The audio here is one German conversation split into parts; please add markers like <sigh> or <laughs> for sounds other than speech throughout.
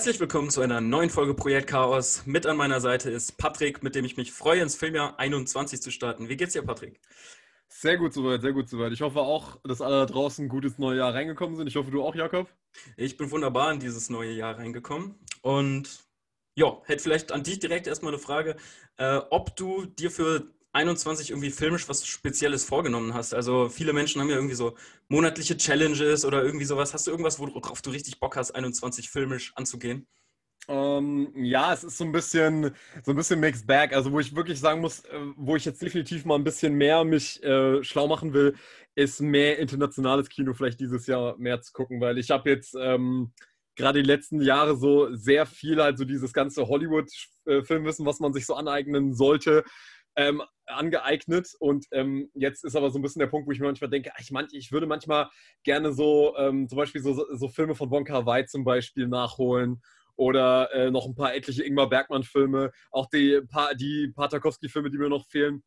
Herzlich willkommen zu einer neuen Folge Projekt Chaos. Mit an meiner Seite ist Patrick, mit dem ich mich freue, ins Filmjahr 21 zu starten. Wie geht's dir, Patrick? Sehr gut soweit, sehr gut soweit. Ich hoffe auch, dass alle da draußen gut ins neue Jahr reingekommen sind. Ich hoffe, du auch, Jakob. Ich bin wunderbar in dieses neue Jahr reingekommen. Und ja, hätte vielleicht an dich direkt erstmal eine Frage, äh, ob du dir für 21 irgendwie filmisch was Spezielles vorgenommen hast. Also viele Menschen haben ja irgendwie so monatliche Challenges oder irgendwie sowas. Hast du irgendwas, worauf du richtig Bock hast, 21 filmisch anzugehen? Ähm, ja, es ist so ein bisschen so ein bisschen Mixed Bag. Also wo ich wirklich sagen muss, äh, wo ich jetzt definitiv mal ein bisschen mehr mich äh, schlau machen will, ist mehr internationales Kino vielleicht dieses Jahr mehr zu gucken, weil ich habe jetzt ähm, gerade die letzten Jahre so sehr viel halt so dieses ganze Hollywood-Filmwissen, was man sich so aneignen sollte, ähm, angeeignet. Und ähm, jetzt ist aber so ein bisschen der Punkt, wo ich mir manchmal denke, ich, manch, ich würde manchmal gerne so ähm, zum Beispiel so, so Filme von Wonka Wai zum Beispiel nachholen oder äh, noch ein paar etliche Ingmar Bergmann-Filme, auch die, pa die Patakowski-Filme, die mir noch fehlen.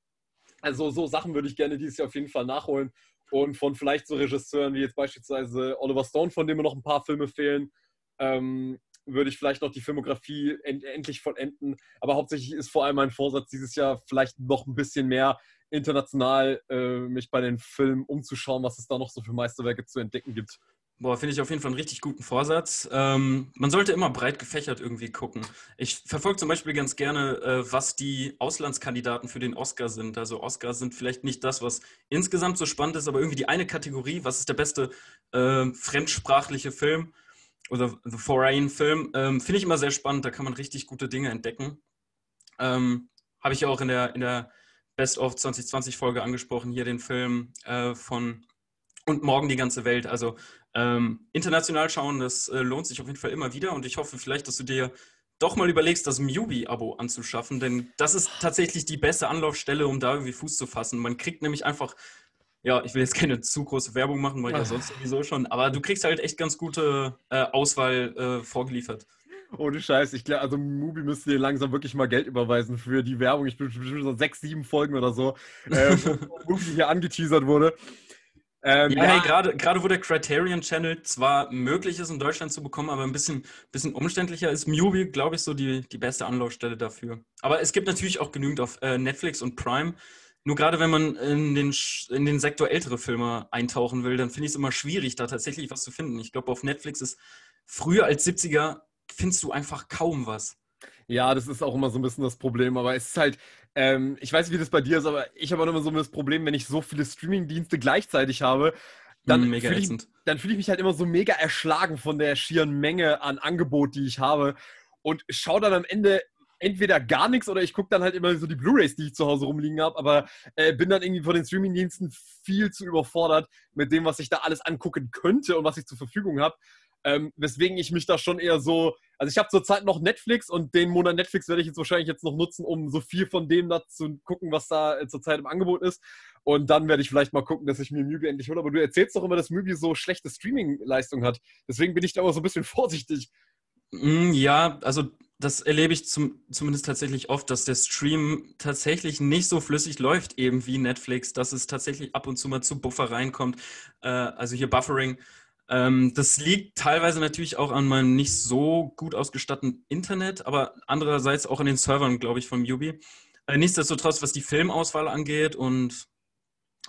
Also so Sachen würde ich gerne dieses Jahr auf jeden Fall nachholen. Und von vielleicht so Regisseuren wie jetzt beispielsweise Oliver Stone, von dem mir noch ein paar Filme fehlen, ähm, würde ich vielleicht noch die Filmografie end endlich vollenden. Aber hauptsächlich ist vor allem mein Vorsatz dieses Jahr vielleicht noch ein bisschen mehr international äh, mich bei den Filmen umzuschauen, was es da noch so für Meisterwerke zu entdecken gibt. Boah, finde ich auf jeden Fall einen richtig guten Vorsatz. Ähm, man sollte immer breit gefächert irgendwie gucken. Ich verfolge zum Beispiel ganz gerne, äh, was die Auslandskandidaten für den Oscar sind. Also Oscars sind vielleicht nicht das, was insgesamt so spannend ist, aber irgendwie die eine Kategorie, was ist der beste äh, fremdsprachliche Film? Oder The Foreign Film, ähm, finde ich immer sehr spannend. Da kann man richtig gute Dinge entdecken. Ähm, Habe ich auch in der, in der Best of 2020 Folge angesprochen, hier den Film äh, von Und morgen die ganze Welt. Also ähm, international schauen, das äh, lohnt sich auf jeden Fall immer wieder. Und ich hoffe vielleicht, dass du dir doch mal überlegst, das Mubi-Abo anzuschaffen, denn das ist tatsächlich die beste Anlaufstelle, um da irgendwie Fuß zu fassen. Man kriegt nämlich einfach ja, ich will jetzt keine zu große Werbung machen, weil ich ja <laughs> sonst sowieso schon, aber du kriegst halt echt ganz gute äh, Auswahl äh, vorgeliefert. Ohne Scheiß, ich glaube, also Mubi müsste dir langsam wirklich mal Geld überweisen für die Werbung. Ich bin bestimmt so sechs, sieben Folgen oder so, äh, wo <laughs> Mubi hier angeteasert wurde. Ähm, ja, ja, hey, gerade, gerade wo der Criterion Channel zwar möglich ist, in Deutschland zu bekommen, aber ein bisschen, bisschen umständlicher ist Mubi, glaube ich, so die, die beste Anlaufstelle dafür. Aber es gibt natürlich auch genügend auf äh, Netflix und Prime. Nur gerade wenn man in den, in den Sektor ältere Filme eintauchen will, dann finde ich es immer schwierig, da tatsächlich was zu finden. Ich glaube, auf Netflix ist früher als 70er findest du einfach kaum was. Ja, das ist auch immer so ein bisschen das Problem, aber es ist halt, ähm, ich weiß, wie das bei dir ist, aber ich habe auch immer so das Problem, wenn ich so viele Streaming-Dienste gleichzeitig habe, dann mm, fühle ich, fühl ich mich halt immer so mega erschlagen von der schieren Menge an Angebot, die ich habe und schaue dann am Ende entweder gar nichts oder ich gucke dann halt immer so die Blu-rays, die ich zu Hause rumliegen habe, aber äh, bin dann irgendwie von den Streaming-Diensten viel zu überfordert mit dem, was ich da alles angucken könnte und was ich zur Verfügung habe. Ähm, weswegen ich mich da schon eher so, also ich habe zurzeit noch Netflix und den Monat Netflix werde ich jetzt wahrscheinlich jetzt noch nutzen, um so viel von dem da zu gucken, was da äh, zurzeit im Angebot ist. Und dann werde ich vielleicht mal gucken, dass ich mir Mubi endlich hole. Aber du erzählst doch immer, dass Mubi so schlechte Streaming-Leistung hat. Deswegen bin ich da immer so ein bisschen <laughs> vorsichtig. Mm, ja, also das erlebe ich zum, zumindest tatsächlich oft, dass der Stream tatsächlich nicht so flüssig läuft, eben wie Netflix, dass es tatsächlich ab und zu mal zu Buffer reinkommt. Äh, also hier Buffering. Ähm, das liegt teilweise natürlich auch an meinem nicht so gut ausgestatteten Internet, aber andererseits auch an den Servern, glaube ich, von Mubi. Äh, nichtsdestotrotz, was die Filmauswahl angeht und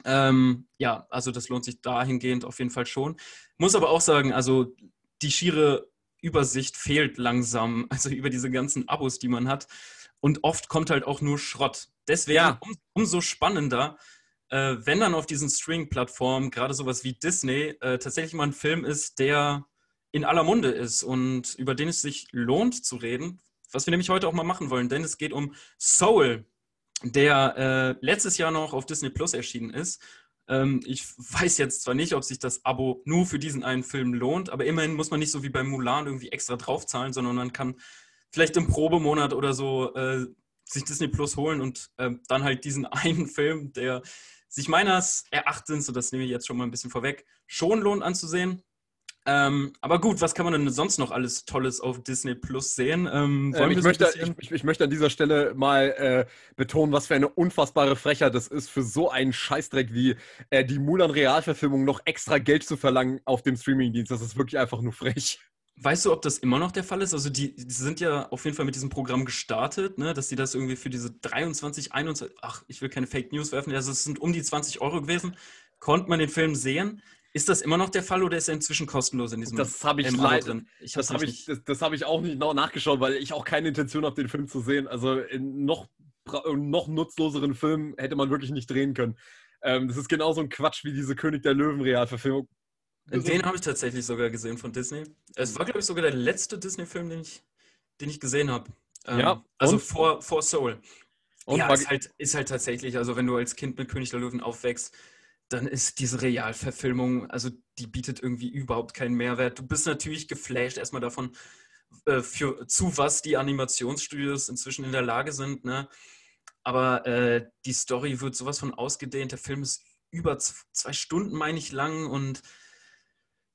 ähm, ja, also das lohnt sich dahingehend auf jeden Fall schon. Muss aber auch sagen, also die schiere Übersicht fehlt langsam, <laughs> also über diese ganzen Abos, die man hat. Und oft kommt halt auch nur Schrott. Deswegen ja. um, umso spannender, äh, wenn dann auf diesen Streaming-Plattformen, gerade sowas wie Disney, äh, tatsächlich mal ein Film ist, der in aller Munde ist und über den es sich lohnt zu reden, was wir nämlich heute auch mal machen wollen, denn es geht um Soul, der äh, letztes Jahr noch auf Disney Plus erschienen ist ich weiß jetzt zwar nicht, ob sich das Abo nur für diesen einen Film lohnt, aber immerhin muss man nicht so wie bei Mulan irgendwie extra draufzahlen, sondern man kann vielleicht im Probemonat oder so äh, sich Disney Plus holen und äh, dann halt diesen <laughs> einen Film, der sich meines Erachtens, und das nehme ich jetzt schon mal ein bisschen vorweg, schon lohnt anzusehen. Ähm, aber gut, was kann man denn sonst noch alles Tolles auf Disney Plus sehen? Ähm, ähm, ich, möchte, ich, ich, möchte, an dieser Stelle mal äh, betonen, was für eine unfassbare Frechheit das ist, für so einen Scheißdreck wie äh, die Mulan Realverfilmung noch extra Geld zu verlangen auf dem Streamingdienst. Das ist wirklich einfach nur frech. Weißt du, ob das immer noch der Fall ist? Also die, die sind ja auf jeden Fall mit diesem Programm gestartet, ne? dass sie das irgendwie für diese 23, 21, ach, ich will keine Fake News werfen, also es sind um die 20 Euro gewesen, konnte man den Film sehen. Ist das immer noch der Fall oder ist er inzwischen kostenlos in diesem Das habe ich leider. Das habe ich, das, das ich auch nicht nachgeschaut, weil ich auch keine Intention habe, den Film zu sehen. Also in noch, noch nutzloseren Film hätte man wirklich nicht drehen können. Ähm, das ist genauso ein Quatsch wie diese König der Löwen-Realverfilmung. Den habe ich tatsächlich sogar gesehen von Disney. Es war, glaube ich, sogar der letzte Disney-Film, den ich, den ich gesehen habe. Ähm, ja. Also vor, vor Soul. Und ja, ist halt, ist halt tatsächlich, also wenn du als Kind mit König der Löwen aufwächst, dann ist diese Realverfilmung, also die bietet irgendwie überhaupt keinen Mehrwert. Du bist natürlich geflasht erstmal davon, äh, für, zu was die Animationsstudios inzwischen in der Lage sind. Ne? Aber äh, die Story wird sowas von ausgedehnt. Der Film ist über zwei Stunden, meine ich, lang und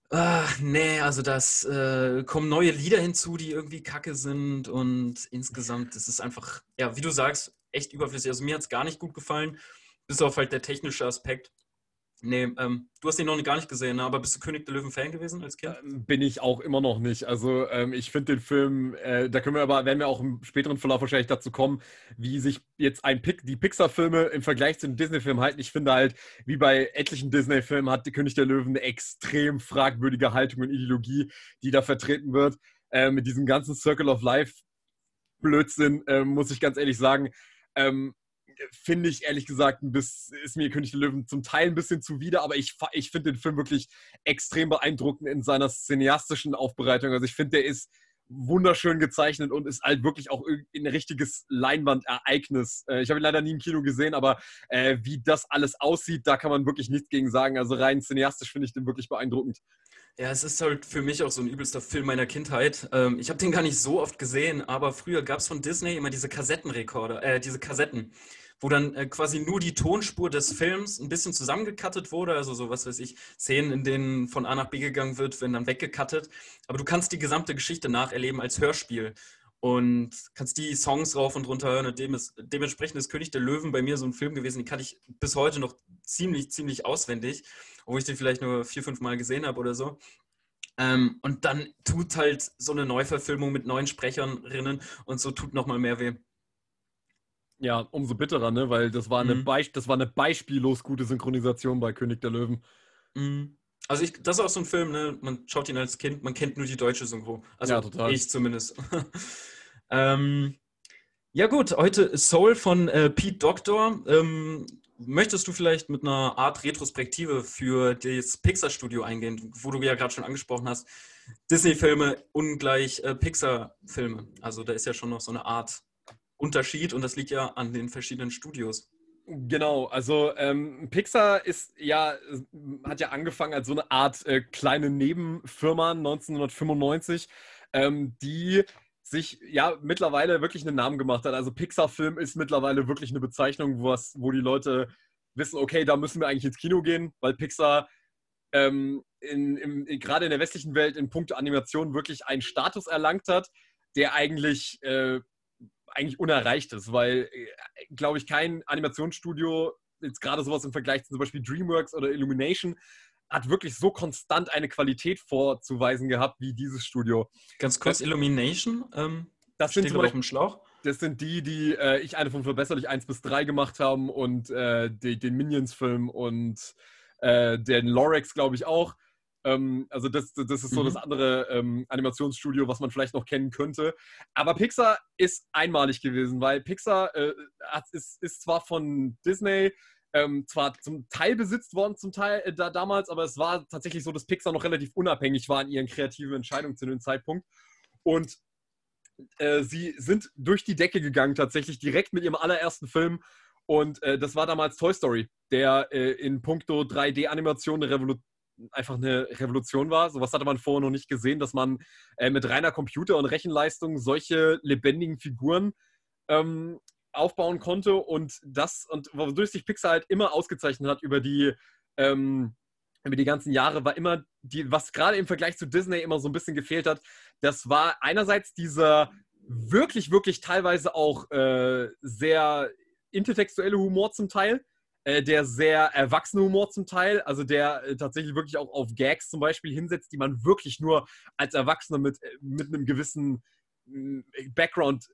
ach, nee, also das äh, kommen neue Lieder hinzu, die irgendwie kacke sind und insgesamt ist es einfach, ja, wie du sagst, echt überflüssig. Also mir hat es gar nicht gut gefallen, bis auf halt der technische Aspekt. Nee, ähm, du hast ihn noch gar nicht gesehen, ne? aber bist du König der Löwen-Fan gewesen als Kind? Ähm, bin ich auch immer noch nicht. Also ähm, ich finde den Film, äh, da können wir aber, werden wir auch im späteren Verlauf wahrscheinlich dazu kommen, wie sich jetzt ein Pick, die Pixar-Filme im Vergleich zu den Disney-Filmen halten. Ich finde halt, wie bei etlichen Disney-Filmen hat der König der Löwen eine extrem fragwürdige Haltung und Ideologie, die da vertreten wird. Äh, mit diesem ganzen Circle of Life Blödsinn, äh, muss ich ganz ehrlich sagen. Ähm, finde ich ehrlich gesagt, ein bisschen, ist mir König der Löwen zum Teil ein bisschen zuwider, aber ich, ich finde den Film wirklich extrem beeindruckend in seiner cineastischen Aufbereitung. Also ich finde, der ist wunderschön gezeichnet und ist halt wirklich auch ein richtiges Leinwandereignis. Äh, ich habe ihn leider nie im Kino gesehen, aber äh, wie das alles aussieht, da kann man wirklich nichts gegen sagen. Also rein cineastisch finde ich den wirklich beeindruckend. Ja, es ist halt für mich auch so ein übelster Film meiner Kindheit. Ähm, ich habe den gar nicht so oft gesehen, aber früher gab es von Disney immer diese Kassettenrekorder, äh, diese Kassetten wo dann äh, quasi nur die Tonspur des Films ein bisschen zusammengekattet wurde, also so was weiß ich, Szenen, in denen von A nach B gegangen wird, werden dann weggekattet. Aber du kannst die gesamte Geschichte nacherleben als Hörspiel und kannst die Songs rauf und runter hören. Und dem ist, dementsprechend ist König der Löwen bei mir so ein Film gewesen, den kann ich bis heute noch ziemlich, ziemlich auswendig, obwohl ich den vielleicht nur vier, fünf Mal gesehen habe oder so. Ähm, und dann tut halt so eine Neuverfilmung mit neuen Sprecherinnen und so tut nochmal mehr weh. Ja, umso bitterer, ne? Weil das war, eine mhm. das war eine beispiellos gute Synchronisation bei König der Löwen. Mhm. Also ich, das ist auch so ein Film, ne? Man schaut ihn als Kind, man kennt nur die deutsche Synchro. Also ja, total. ich zumindest. <laughs> ähm, ja gut, heute Soul von äh, Pete Doctor. Ähm, möchtest du vielleicht mit einer Art Retrospektive für das Pixar-Studio eingehen, wo du ja gerade schon angesprochen hast, Disney-Filme ungleich äh, Pixar-Filme. Also da ist ja schon noch so eine Art Unterschied und das liegt ja an den verschiedenen Studios. Genau, also ähm, Pixar ist ja, hat ja angefangen als so eine Art äh, kleine Nebenfirma 1995, ähm, die sich ja mittlerweile wirklich einen Namen gemacht hat. Also Pixar-Film ist mittlerweile wirklich eine Bezeichnung, was, wo die Leute wissen, okay, da müssen wir eigentlich ins Kino gehen, weil Pixar ähm, in, in, gerade in der westlichen Welt in puncto Animation wirklich einen Status erlangt hat, der eigentlich äh, eigentlich unerreicht ist, weil, äh, glaube ich, kein Animationsstudio, jetzt gerade sowas im Vergleich zu zum Beispiel DreamWorks oder Illumination, hat wirklich so konstant eine Qualität vorzuweisen gehabt wie dieses Studio. Ganz kurz, das, Illumination, ähm, das sind zum Beispiel, Schlauch. Das sind die, die äh, ich eine von Verbesserlich 1 bis 3 gemacht haben und äh, die, den Minions-Film und äh, den Lorex, glaube ich, auch. Ähm, also das, das ist so mhm. das andere ähm, Animationsstudio, was man vielleicht noch kennen könnte. Aber Pixar ist einmalig gewesen, weil Pixar äh, ist, ist zwar von Disney ähm, zwar zum Teil besitzt worden, zum Teil äh, da, damals, aber es war tatsächlich so, dass Pixar noch relativ unabhängig war in ihren kreativen Entscheidungen zu dem Zeitpunkt. Und äh, sie sind durch die Decke gegangen, tatsächlich direkt mit ihrem allerersten Film. Und äh, das war damals Toy Story, der äh, in puncto 3D-Animation eine Revolution einfach eine Revolution war. Sowas hatte man vorher noch nicht gesehen, dass man äh, mit reiner Computer- und Rechenleistung solche lebendigen Figuren ähm, aufbauen konnte und das und wodurch sich Pixar halt immer ausgezeichnet hat über die ähm, über die ganzen Jahre war immer die was gerade im Vergleich zu Disney immer so ein bisschen gefehlt hat. Das war einerseits dieser wirklich wirklich teilweise auch äh, sehr intertextuelle Humor zum Teil äh, der sehr erwachsene Humor zum Teil, also der äh, tatsächlich wirklich auch auf Gags zum Beispiel hinsetzt, die man wirklich nur als Erwachsener mit, äh, mit einem gewissen mm, Background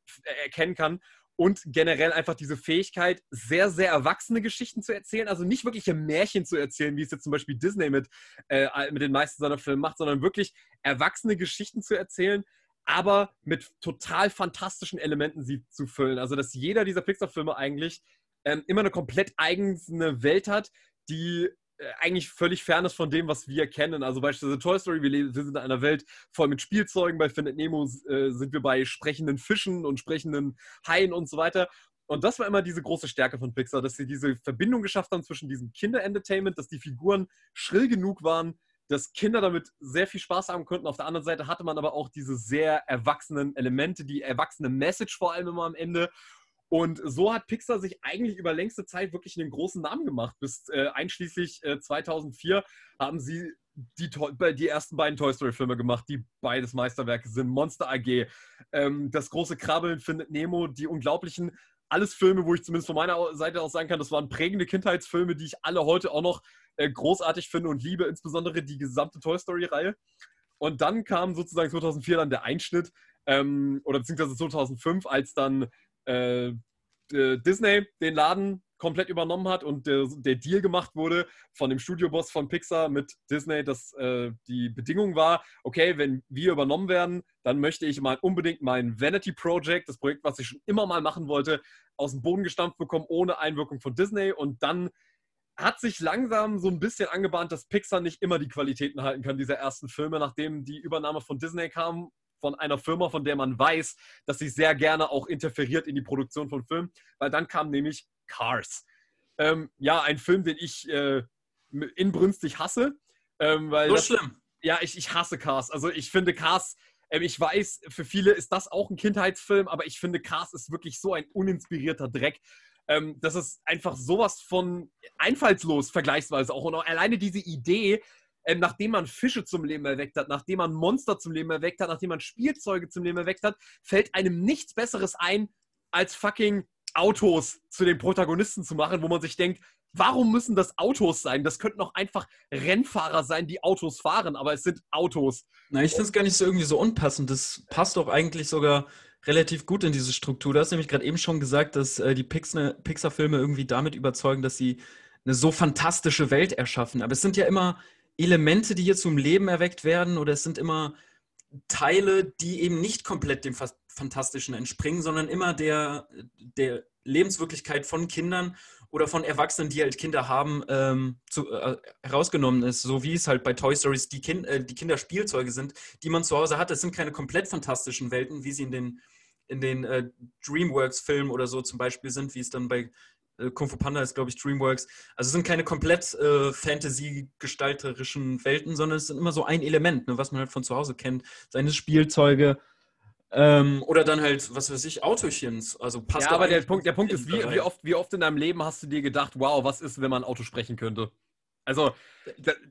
erkennen kann und generell einfach diese Fähigkeit, sehr, sehr erwachsene Geschichten zu erzählen. Also nicht wirkliche Märchen zu erzählen, wie es jetzt zum Beispiel Disney mit, äh, mit den meisten seiner Filme macht, sondern wirklich erwachsene Geschichten zu erzählen, aber mit total fantastischen Elementen sie zu füllen. Also dass jeder dieser Pixar-Filme eigentlich ähm, immer eine komplett eigene Welt hat, die äh, eigentlich völlig fern ist von dem, was wir kennen. Also beispielsweise Toy Story, wir, leben, wir sind in einer Welt voll mit Spielzeugen. Bei Findet Nemo äh, sind wir bei sprechenden Fischen und sprechenden Haien und so weiter. Und das war immer diese große Stärke von Pixar, dass sie diese Verbindung geschafft haben zwischen diesem Kinder-Entertainment, dass die Figuren schrill genug waren, dass Kinder damit sehr viel Spaß haben konnten. Auf der anderen Seite hatte man aber auch diese sehr erwachsenen Elemente, die erwachsene Message vor allem immer am Ende. Und so hat Pixar sich eigentlich über längste Zeit wirklich einen großen Namen gemacht. Bis äh, einschließlich äh, 2004 haben sie die, die, ersten beiden Toy Story-Filme gemacht, die beides Meisterwerke sind. Monster AG, ähm, Das große Krabbeln findet Nemo, die unglaublichen. Alles Filme, wo ich zumindest von meiner Seite aus sagen kann, das waren prägende Kindheitsfilme, die ich alle heute auch noch äh, großartig finde und liebe, insbesondere die gesamte Toy Story-Reihe. Und dann kam sozusagen 2004 dann der Einschnitt, ähm, oder beziehungsweise 2005, als dann äh, Disney den Laden komplett übernommen hat und der, der, Deal gemacht wurde von dem Studioboss von Pixar mit Disney, dass äh, die Bedingung war, okay, wenn wir übernommen werden, dann möchte ich mal unbedingt mein Vanity Project, das Projekt, was ich schon immer mal machen wollte, aus dem Boden gestampft bekommen, ohne Einwirkung von Disney. Und dann hat sich langsam so ein bisschen angebahnt, dass Pixar nicht immer die Qualitäten halten kann dieser ersten Filme, nachdem die Übernahme von Disney kam von einer Firma, von der man weiß, dass sie sehr gerne auch interferiert in die Produktion von Filmen, weil dann kam nämlich Cars. Ähm, ja, ein Film, den ich äh, inbrünstig hasse. Ähm, weil so das, schlimm. Ja, ich, ich hasse Cars. Also ich finde Cars, äh, ich weiß, für viele ist das auch ein Kindheitsfilm, aber ich finde Cars ist wirklich so ein uninspirierter Dreck. Ähm, das ist einfach sowas von einfallslos vergleichsweise auch. Und auch alleine diese Idee, ähm, nachdem man Fische zum Leben erweckt hat, nachdem man Monster zum Leben erweckt hat, nachdem man Spielzeuge zum Leben erweckt hat, fällt einem nichts Besseres ein, als fucking Autos zu den Protagonisten zu machen, wo man sich denkt, warum müssen das Autos sein? Das könnten auch einfach Rennfahrer sein, die Autos fahren, aber es sind Autos. Na, ich finde es gar nicht so irgendwie so unpassend. Das passt doch eigentlich sogar relativ gut in diese Struktur. Du hast nämlich gerade eben schon gesagt, dass äh, die Pixar-Filme irgendwie damit überzeugen, dass sie eine so fantastische Welt erschaffen. Aber es sind ja immer Elemente, die hier zum Leben erweckt werden, oder es sind immer Teile, die eben nicht komplett dem Fantastischen entspringen, sondern immer der, der Lebenswirklichkeit von Kindern oder von Erwachsenen, die halt Kinder haben, ähm, zu, äh, herausgenommen ist. So wie es halt bei Toy Stories die, kind, äh, die Kinderspielzeuge sind, die man zu Hause hat. Das sind keine komplett fantastischen Welten, wie sie in den, in den äh, DreamWorks-Filmen oder so zum Beispiel sind, wie es dann bei Kung Fu Panda ist, glaube ich, DreamWorks. Also es sind keine komplett äh, Fantasy-gestalterischen Welten, sondern es sind immer so ein Element, ne, was man halt von zu Hause kennt. Seine Spielzeuge. Ähm, oder dann halt, was weiß ich, Autochens. Also passt ja, aber der Punkt, der Punkt ist, wie, wie, oft, wie oft in deinem Leben hast du dir gedacht, wow, was ist, wenn man Auto sprechen könnte? Also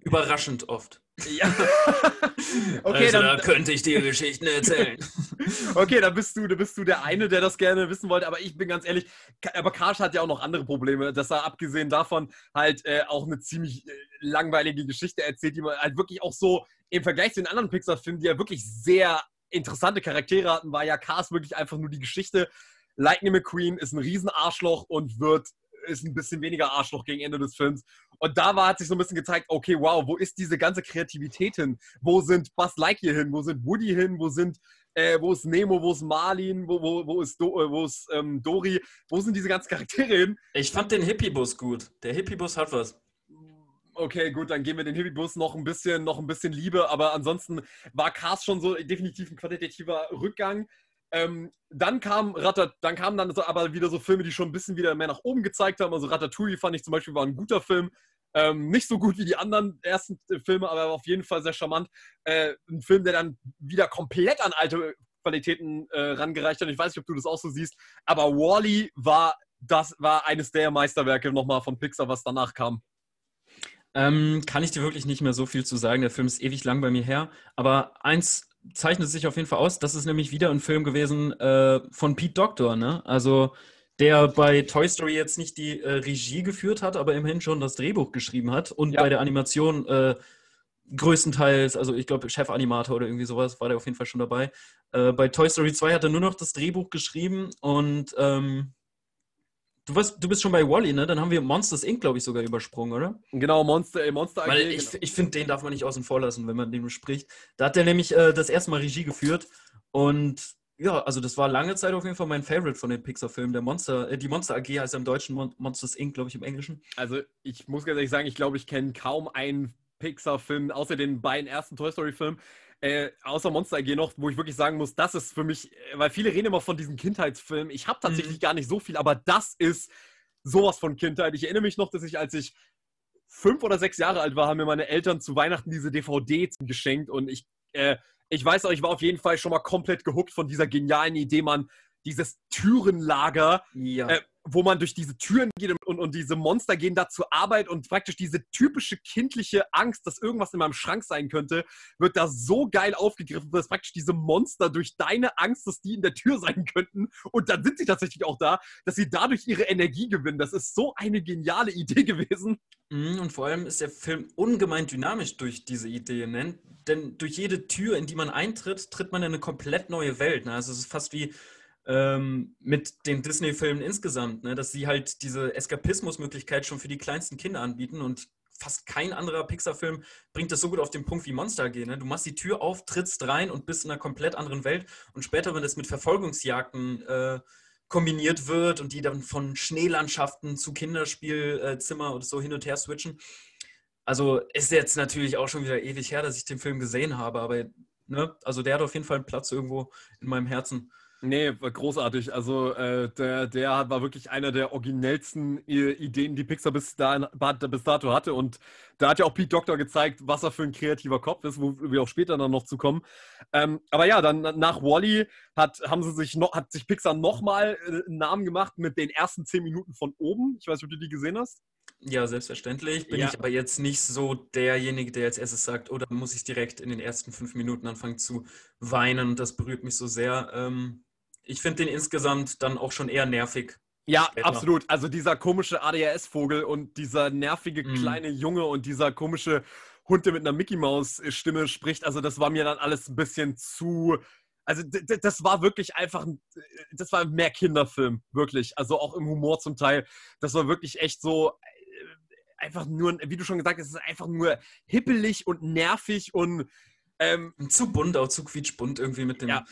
überraschend oft. Ja. <laughs> okay, also, dann da könnte ich dir Geschichten erzählen. <laughs> okay, dann bist du, da bist du der eine, der das gerne wissen wollte. Aber ich bin ganz ehrlich, aber Karsch hat ja auch noch andere Probleme, dass er abgesehen davon halt äh, auch eine ziemlich äh, langweilige Geschichte erzählt, die man halt wirklich auch so im Vergleich zu den anderen Pixar-Filmen, die ja wirklich sehr interessante Charaktere hatten, war ja Cars wirklich einfach nur die Geschichte. Lightning McQueen ist ein Riesenarschloch und wird ist ein bisschen weniger Arschloch gegen Ende des Films. Und da war, hat sich so ein bisschen gezeigt, okay, wow, wo ist diese ganze Kreativität hin? Wo sind Buzz Lightyear hin? Wo sind Woody hin? Wo sind äh, wo ist Nemo, wo ist Marlin, wo, wo, wo ist, Do, äh, wo ist ähm, Dory, wo sind diese ganzen Charaktere hin? Ich fand den Hippie-Bus gut. Der Hippie-Bus hat was. Okay, gut, dann geben wir den Hippie-Bus noch ein bisschen, noch ein bisschen Liebe, aber ansonsten war Cast schon so definitiv ein qualitativer Rückgang. Ähm, dann kam Ratat, dann kamen dann so, aber wieder so Filme, die schon ein bisschen wieder mehr nach oben gezeigt haben. Also Ratatouille fand ich zum Beispiel war ein guter Film. Ähm, nicht so gut wie die anderen ersten äh, Filme, aber auf jeden Fall sehr charmant. Äh, ein Film, der dann wieder komplett an alte Qualitäten äh, rangereicht hat. Ich weiß nicht, ob du das auch so siehst, aber Wally -E war das war eines der Meisterwerke nochmal von Pixar, was danach kam. Ähm, kann ich dir wirklich nicht mehr so viel zu sagen. Der Film ist ewig lang bei mir her. Aber eins zeichnet sich auf jeden Fall aus. Das ist nämlich wieder ein Film gewesen äh, von Pete Doctor. Ne? Also der bei Toy Story jetzt nicht die äh, Regie geführt hat, aber immerhin schon das Drehbuch geschrieben hat und ja. bei der Animation äh, größtenteils, also ich glaube Chefanimator oder irgendwie sowas, war der auf jeden Fall schon dabei. Äh, bei Toy Story 2 hat er nur noch das Drehbuch geschrieben und ähm, du, warst, du bist schon bei Wally, ne? Dann haben wir Monsters Inc., glaube ich, sogar übersprungen, oder? Genau, Monster, äh, Monster AG. Weil ich, genau. ich finde, den darf man nicht außen vor lassen, wenn man den bespricht. Da hat er nämlich äh, das erste Mal Regie geführt und ja, also das war lange Zeit auf jeden Fall mein Favorite von den Pixar-Filmen. Der Monster, äh, die Monster AG heißt ja im Deutschen Mon Monsters Inc., glaube ich, im Englischen. Also ich muss ganz ehrlich sagen, ich glaube, ich kenne kaum einen Pixar-Film, außer den beiden ersten Toy Story-Filmen, äh, außer Monster AG noch, wo ich wirklich sagen muss, das ist für mich, äh, weil viele reden immer von diesen Kindheitsfilmen. Ich habe tatsächlich mhm. gar nicht so viel, aber das ist sowas von Kindheit. Ich erinnere mich noch, dass ich, als ich fünf oder sechs Jahre alt war, haben mir meine Eltern zu Weihnachten diese DVD geschenkt und ich, äh, ich weiß auch, ich war auf jeden Fall schon mal komplett gehuckt von dieser genialen Idee, man, dieses Türenlager ja. äh, wo man durch diese Türen geht und, und, diese Monster gehen da zur Arbeit und praktisch diese typische kindliche Angst, dass irgendwas in meinem Schrank sein könnte, wird da so geil aufgegriffen, dass praktisch diese Monster durch deine Angst, dass die in der Tür sein könnten und dann sind sie tatsächlich auch da, dass sie dadurch ihre Energie gewinnen. Das ist so eine geniale Idee gewesen. Mhm, und vor allem ist der Film ungemein dynamisch durch diese Idee, ne? denn durch jede Tür, in die man eintritt, tritt man in eine komplett neue Welt. Ne? Also es ist fast wie ähm, mit den Disney-Filmen insgesamt, ne? dass sie halt diese Eskapismusmöglichkeit schon für die kleinsten Kinder anbieten und fast kein anderer Pixar-Film bringt das so gut auf den Punkt wie Monster AG. Ne? Du machst die Tür auf, trittst rein und bist in einer komplett anderen Welt und später, wenn das mit Verfolgungsjagden äh, kombiniert wird und die dann von Schneelandschaften zu Kinderspielzimmer äh, oder so hin und her switchen. Also ist jetzt natürlich auch schon wieder ewig her, dass ich den Film gesehen habe, aber ne, also der hat auf jeden Fall einen Platz irgendwo in meinem Herzen. Nee, großartig. Also äh, der, der war wirklich einer der originellsten Ideen, die Pixar bis, da, bis dato hatte. Und da hat ja auch Pete Doctor gezeigt, was er für ein kreativer Kopf ist, wo wir auch später dann noch zu kommen. Ähm, aber ja, dann nach Wally hat, haben sie sich noch, hat sich Pixar nochmal äh, einen Namen gemacht mit den ersten zehn Minuten von oben. Ich weiß nicht, ob du die gesehen hast. Ja, selbstverständlich. Bin ja. ich aber jetzt nicht so derjenige, der als erstes sagt, oder oh, muss ich direkt in den ersten fünf Minuten anfangen zu weinen und das berührt mich so sehr. Ähm, ich finde den insgesamt dann auch schon eher nervig. Ja, später. absolut. Also dieser komische ADHS-Vogel und dieser nervige mm. kleine Junge und dieser komische Hund, der mit einer Mickey-Maus-Stimme spricht, also das war mir dann alles ein bisschen zu. Also das war wirklich einfach, das war mehr Kinderfilm, wirklich. Also auch im Humor zum Teil. Das war wirklich echt so, äh, einfach nur, wie du schon gesagt hast, es ist einfach nur hippelig und nervig und ähm, zu bunt, auch zu quietschbunt irgendwie mit dem ja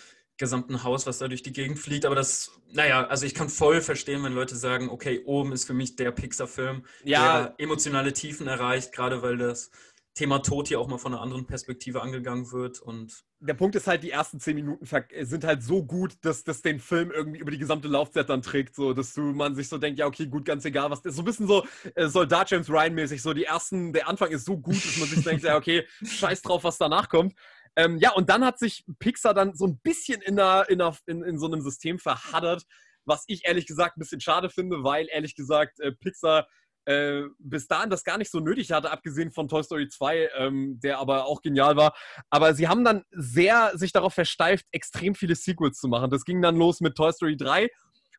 gesamten Haus, was da durch die Gegend fliegt. Aber das, naja, also ich kann voll verstehen, wenn Leute sagen, okay, oben ist für mich der Pixar-Film, ja. der emotionale Tiefen erreicht, gerade weil das Thema Tod hier auch mal von einer anderen Perspektive angegangen wird. Und der Punkt ist halt, die ersten zehn Minuten sind halt so gut, dass das den Film irgendwie über die gesamte Laufzeit dann trägt, so dass du man sich so denkt, ja, okay, gut, ganz egal, was ist. So ein bisschen so äh, Soldat James Ryan-mäßig, so die ersten, der Anfang ist so gut, dass man sich denkt, ja, okay, scheiß drauf, was danach kommt. Ähm, ja, und dann hat sich Pixar dann so ein bisschen in, der, in, der, in, in so einem System verhaddert, was ich ehrlich gesagt ein bisschen schade finde, weil ehrlich gesagt äh, Pixar äh, bis dahin das gar nicht so nötig hatte, abgesehen von Toy Story 2, ähm, der aber auch genial war. Aber sie haben dann sehr sich darauf versteift, extrem viele Sequels zu machen. Das ging dann los mit Toy Story 3,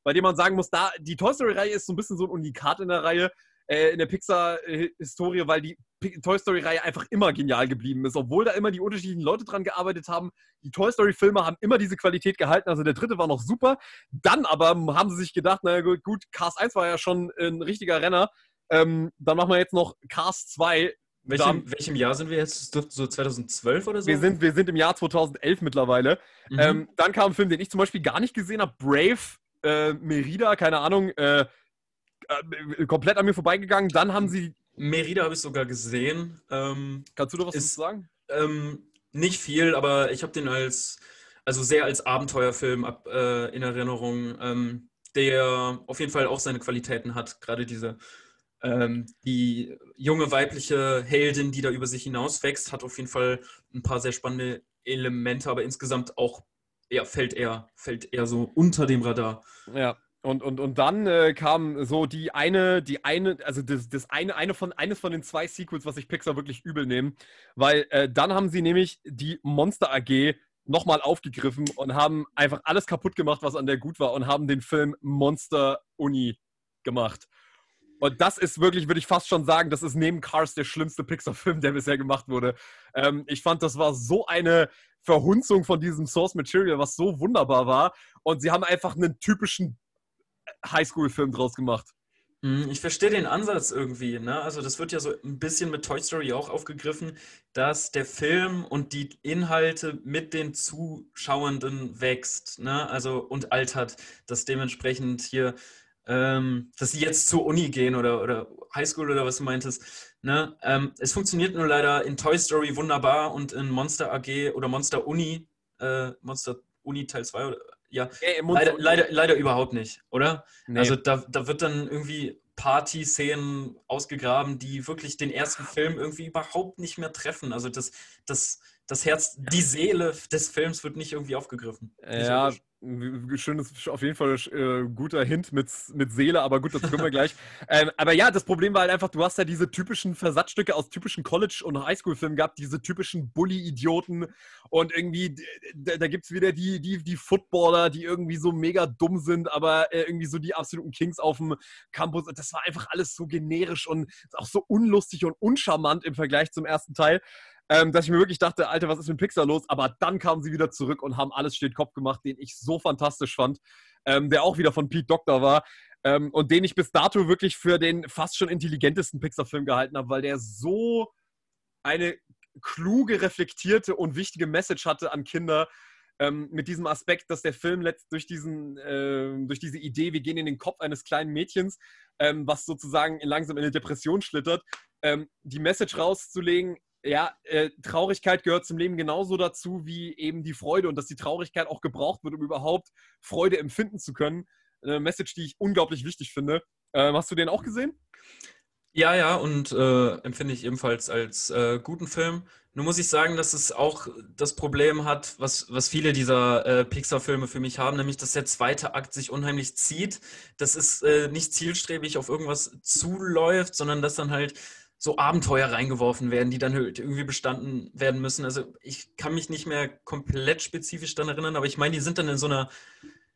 bei dem man sagen muss, da die Toy Story-Reihe ist so ein bisschen so ein Unikat in der Reihe äh, in der Pixar-Historie, weil die Toy Story-Reihe einfach immer genial geblieben ist. Obwohl da immer die unterschiedlichen Leute dran gearbeitet haben. Die Toy Story-Filme haben immer diese Qualität gehalten. Also der dritte war noch super. Dann aber haben sie sich gedacht, naja gut, Cars 1 war ja schon ein richtiger Renner. Ähm, dann machen wir jetzt noch Cars 2. Welchem, welchem Jahr sind wir jetzt? Das dürfte so 2012 oder so? Wir sind, wir sind im Jahr 2011 mittlerweile. Mhm. Ähm, dann kam ein Film, den ich zum Beispiel gar nicht gesehen habe. Brave, äh, Merida, keine Ahnung. Äh, äh, komplett an mir vorbeigegangen. Dann haben sie. Merida habe ich sogar gesehen. Ähm, Kannst du da was ist, sagen? Ähm, nicht viel, aber ich habe den als, also sehr als Abenteuerfilm ab, äh, in Erinnerung, ähm, der auf jeden Fall auch seine Qualitäten hat. Gerade diese, ähm, die junge weibliche Heldin, die da über sich hinauswächst, hat auf jeden Fall ein paar sehr spannende Elemente, aber insgesamt auch ja, fällt, er, fällt er so unter dem Radar. Ja, und, und, und dann äh, kam so die eine, die eine, also das, das eine, eine von, eines von den zwei Sequels, was ich Pixar wirklich übel nehme. Weil äh, dann haben sie nämlich die Monster AG nochmal aufgegriffen und haben einfach alles kaputt gemacht, was an der gut war und haben den Film Monster Uni gemacht. Und das ist wirklich, würde ich fast schon sagen, das ist neben Cars der schlimmste Pixar-Film, der bisher gemacht wurde. Ähm, ich fand, das war so eine Verhunzung von diesem Source Material, was so wunderbar war. Und sie haben einfach einen typischen Highschool-Film draus gemacht. Hm, ich verstehe den Ansatz irgendwie. Ne? Also das wird ja so ein bisschen mit Toy Story auch aufgegriffen, dass der Film und die Inhalte mit den Zuschauenden wächst, ne? Also und altert, dass dementsprechend hier, ähm, dass sie jetzt zur Uni gehen oder, oder Highschool oder was du meintest. Ne? Ähm, es funktioniert nur leider in Toy Story wunderbar und in Monster AG oder Monster Uni, äh, Monster Uni Teil 2 oder ja, hey, leider, leider, leider überhaupt nicht, oder? Nee. Also da, da wird dann irgendwie Party-Szenen ausgegraben, die wirklich den ersten Film irgendwie überhaupt nicht mehr treffen. Also das, das, das Herz, die Seele des Films wird nicht irgendwie aufgegriffen. Ja, schönes, auf jeden Fall äh, guter Hint mit, mit Seele, aber gut, das können wir gleich. <laughs> Ähm, aber ja, das Problem war halt einfach, du hast ja diese typischen Versatzstücke aus typischen College- und Highschool-Filmen gehabt, diese typischen Bully-Idioten und irgendwie, da, da gibt es wieder die, die, die Footballer, die irgendwie so mega dumm sind, aber äh, irgendwie so die absoluten Kings auf dem Campus. Das war einfach alles so generisch und auch so unlustig und uncharmant im Vergleich zum ersten Teil ähm, dass ich mir wirklich dachte, Alter, was ist mit Pixar los? Aber dann kamen sie wieder zurück und haben alles steht Kopf gemacht, den ich so fantastisch fand, ähm, der auch wieder von Pete Doctor war ähm, und den ich bis dato wirklich für den fast schon intelligentesten Pixar-Film gehalten habe, weil der so eine kluge, reflektierte und wichtige Message hatte an Kinder, ähm, mit diesem Aspekt, dass der Film letzt durch, diesen, äh, durch diese Idee, wir gehen in den Kopf eines kleinen Mädchens, ähm, was sozusagen langsam in eine Depression schlittert, ähm, die Message rauszulegen, ja, äh, Traurigkeit gehört zum Leben genauso dazu wie eben die Freude und dass die Traurigkeit auch gebraucht wird, um überhaupt Freude empfinden zu können. Eine Message, die ich unglaublich wichtig finde. Ähm, hast du den auch gesehen? Ja, ja, und äh, empfinde ich ebenfalls als äh, guten Film. Nur muss ich sagen, dass es auch das Problem hat, was, was viele dieser äh, Pixar-Filme für mich haben, nämlich dass der zweite Akt sich unheimlich zieht. Das ist äh, nicht zielstrebig auf irgendwas zuläuft, sondern dass dann halt so Abenteuer reingeworfen werden, die dann halt irgendwie bestanden werden müssen. Also ich kann mich nicht mehr komplett spezifisch daran erinnern, aber ich meine, die sind dann in so einer,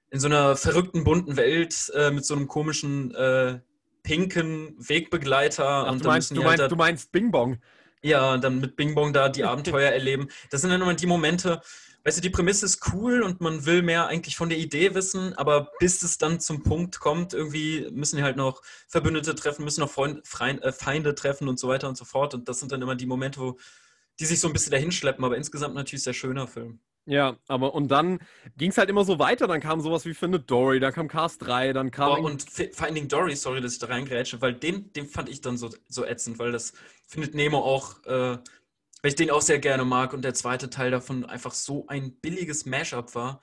in so einer verrückten, bunten Welt äh, mit so einem komischen äh, pinken Wegbegleiter. Ach, und du, meinst, du, halt meinst, da, du meinst Bing Bong. Ja, und dann mit Bing Bong da die Abenteuer erleben. Das sind dann immer die Momente, weißt du, die Prämisse ist cool und man will mehr eigentlich von der Idee wissen, aber bis es dann zum Punkt kommt, irgendwie müssen die halt noch Verbündete treffen, müssen noch Freund, Freund, äh, Feinde treffen und so weiter und so fort. Und das sind dann immer die Momente, wo die sich so ein bisschen dahinschleppen, aber insgesamt natürlich sehr schöner Film. Ja, aber und dann ging es halt immer so weiter. Dann kam sowas wie Findet Dory, dann kam Cast 3, dann kam. Oh, und Finding Dory, sorry, dass ich da reingrätsche, weil den, den fand ich dann so, so ätzend, weil das findet Nemo auch äh, weil ich den auch sehr gerne mag und der zweite Teil davon einfach so ein billiges Mashup war.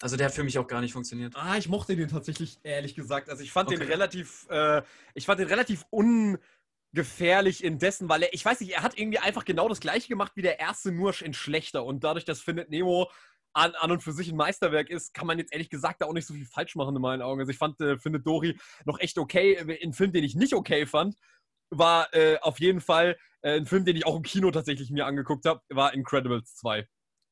Also der hat für mich auch gar nicht funktioniert. Ah, ich mochte den tatsächlich, ehrlich gesagt. Also ich fand okay. den relativ, äh, ich fand den relativ ungefährlich indessen, weil er, ich weiß nicht, er hat irgendwie einfach genau das gleiche gemacht wie der erste, nur in schlechter. Und dadurch, dass Findet Nemo an, an und für sich ein Meisterwerk ist, kann man jetzt ehrlich gesagt da auch nicht so viel falsch machen in meinen Augen. Also ich fand äh, Findet Dory noch echt okay. Ein Film, den ich nicht okay fand, war äh, auf jeden Fall äh, ein Film, den ich auch im Kino tatsächlich mir angeguckt habe, war Incredibles 2.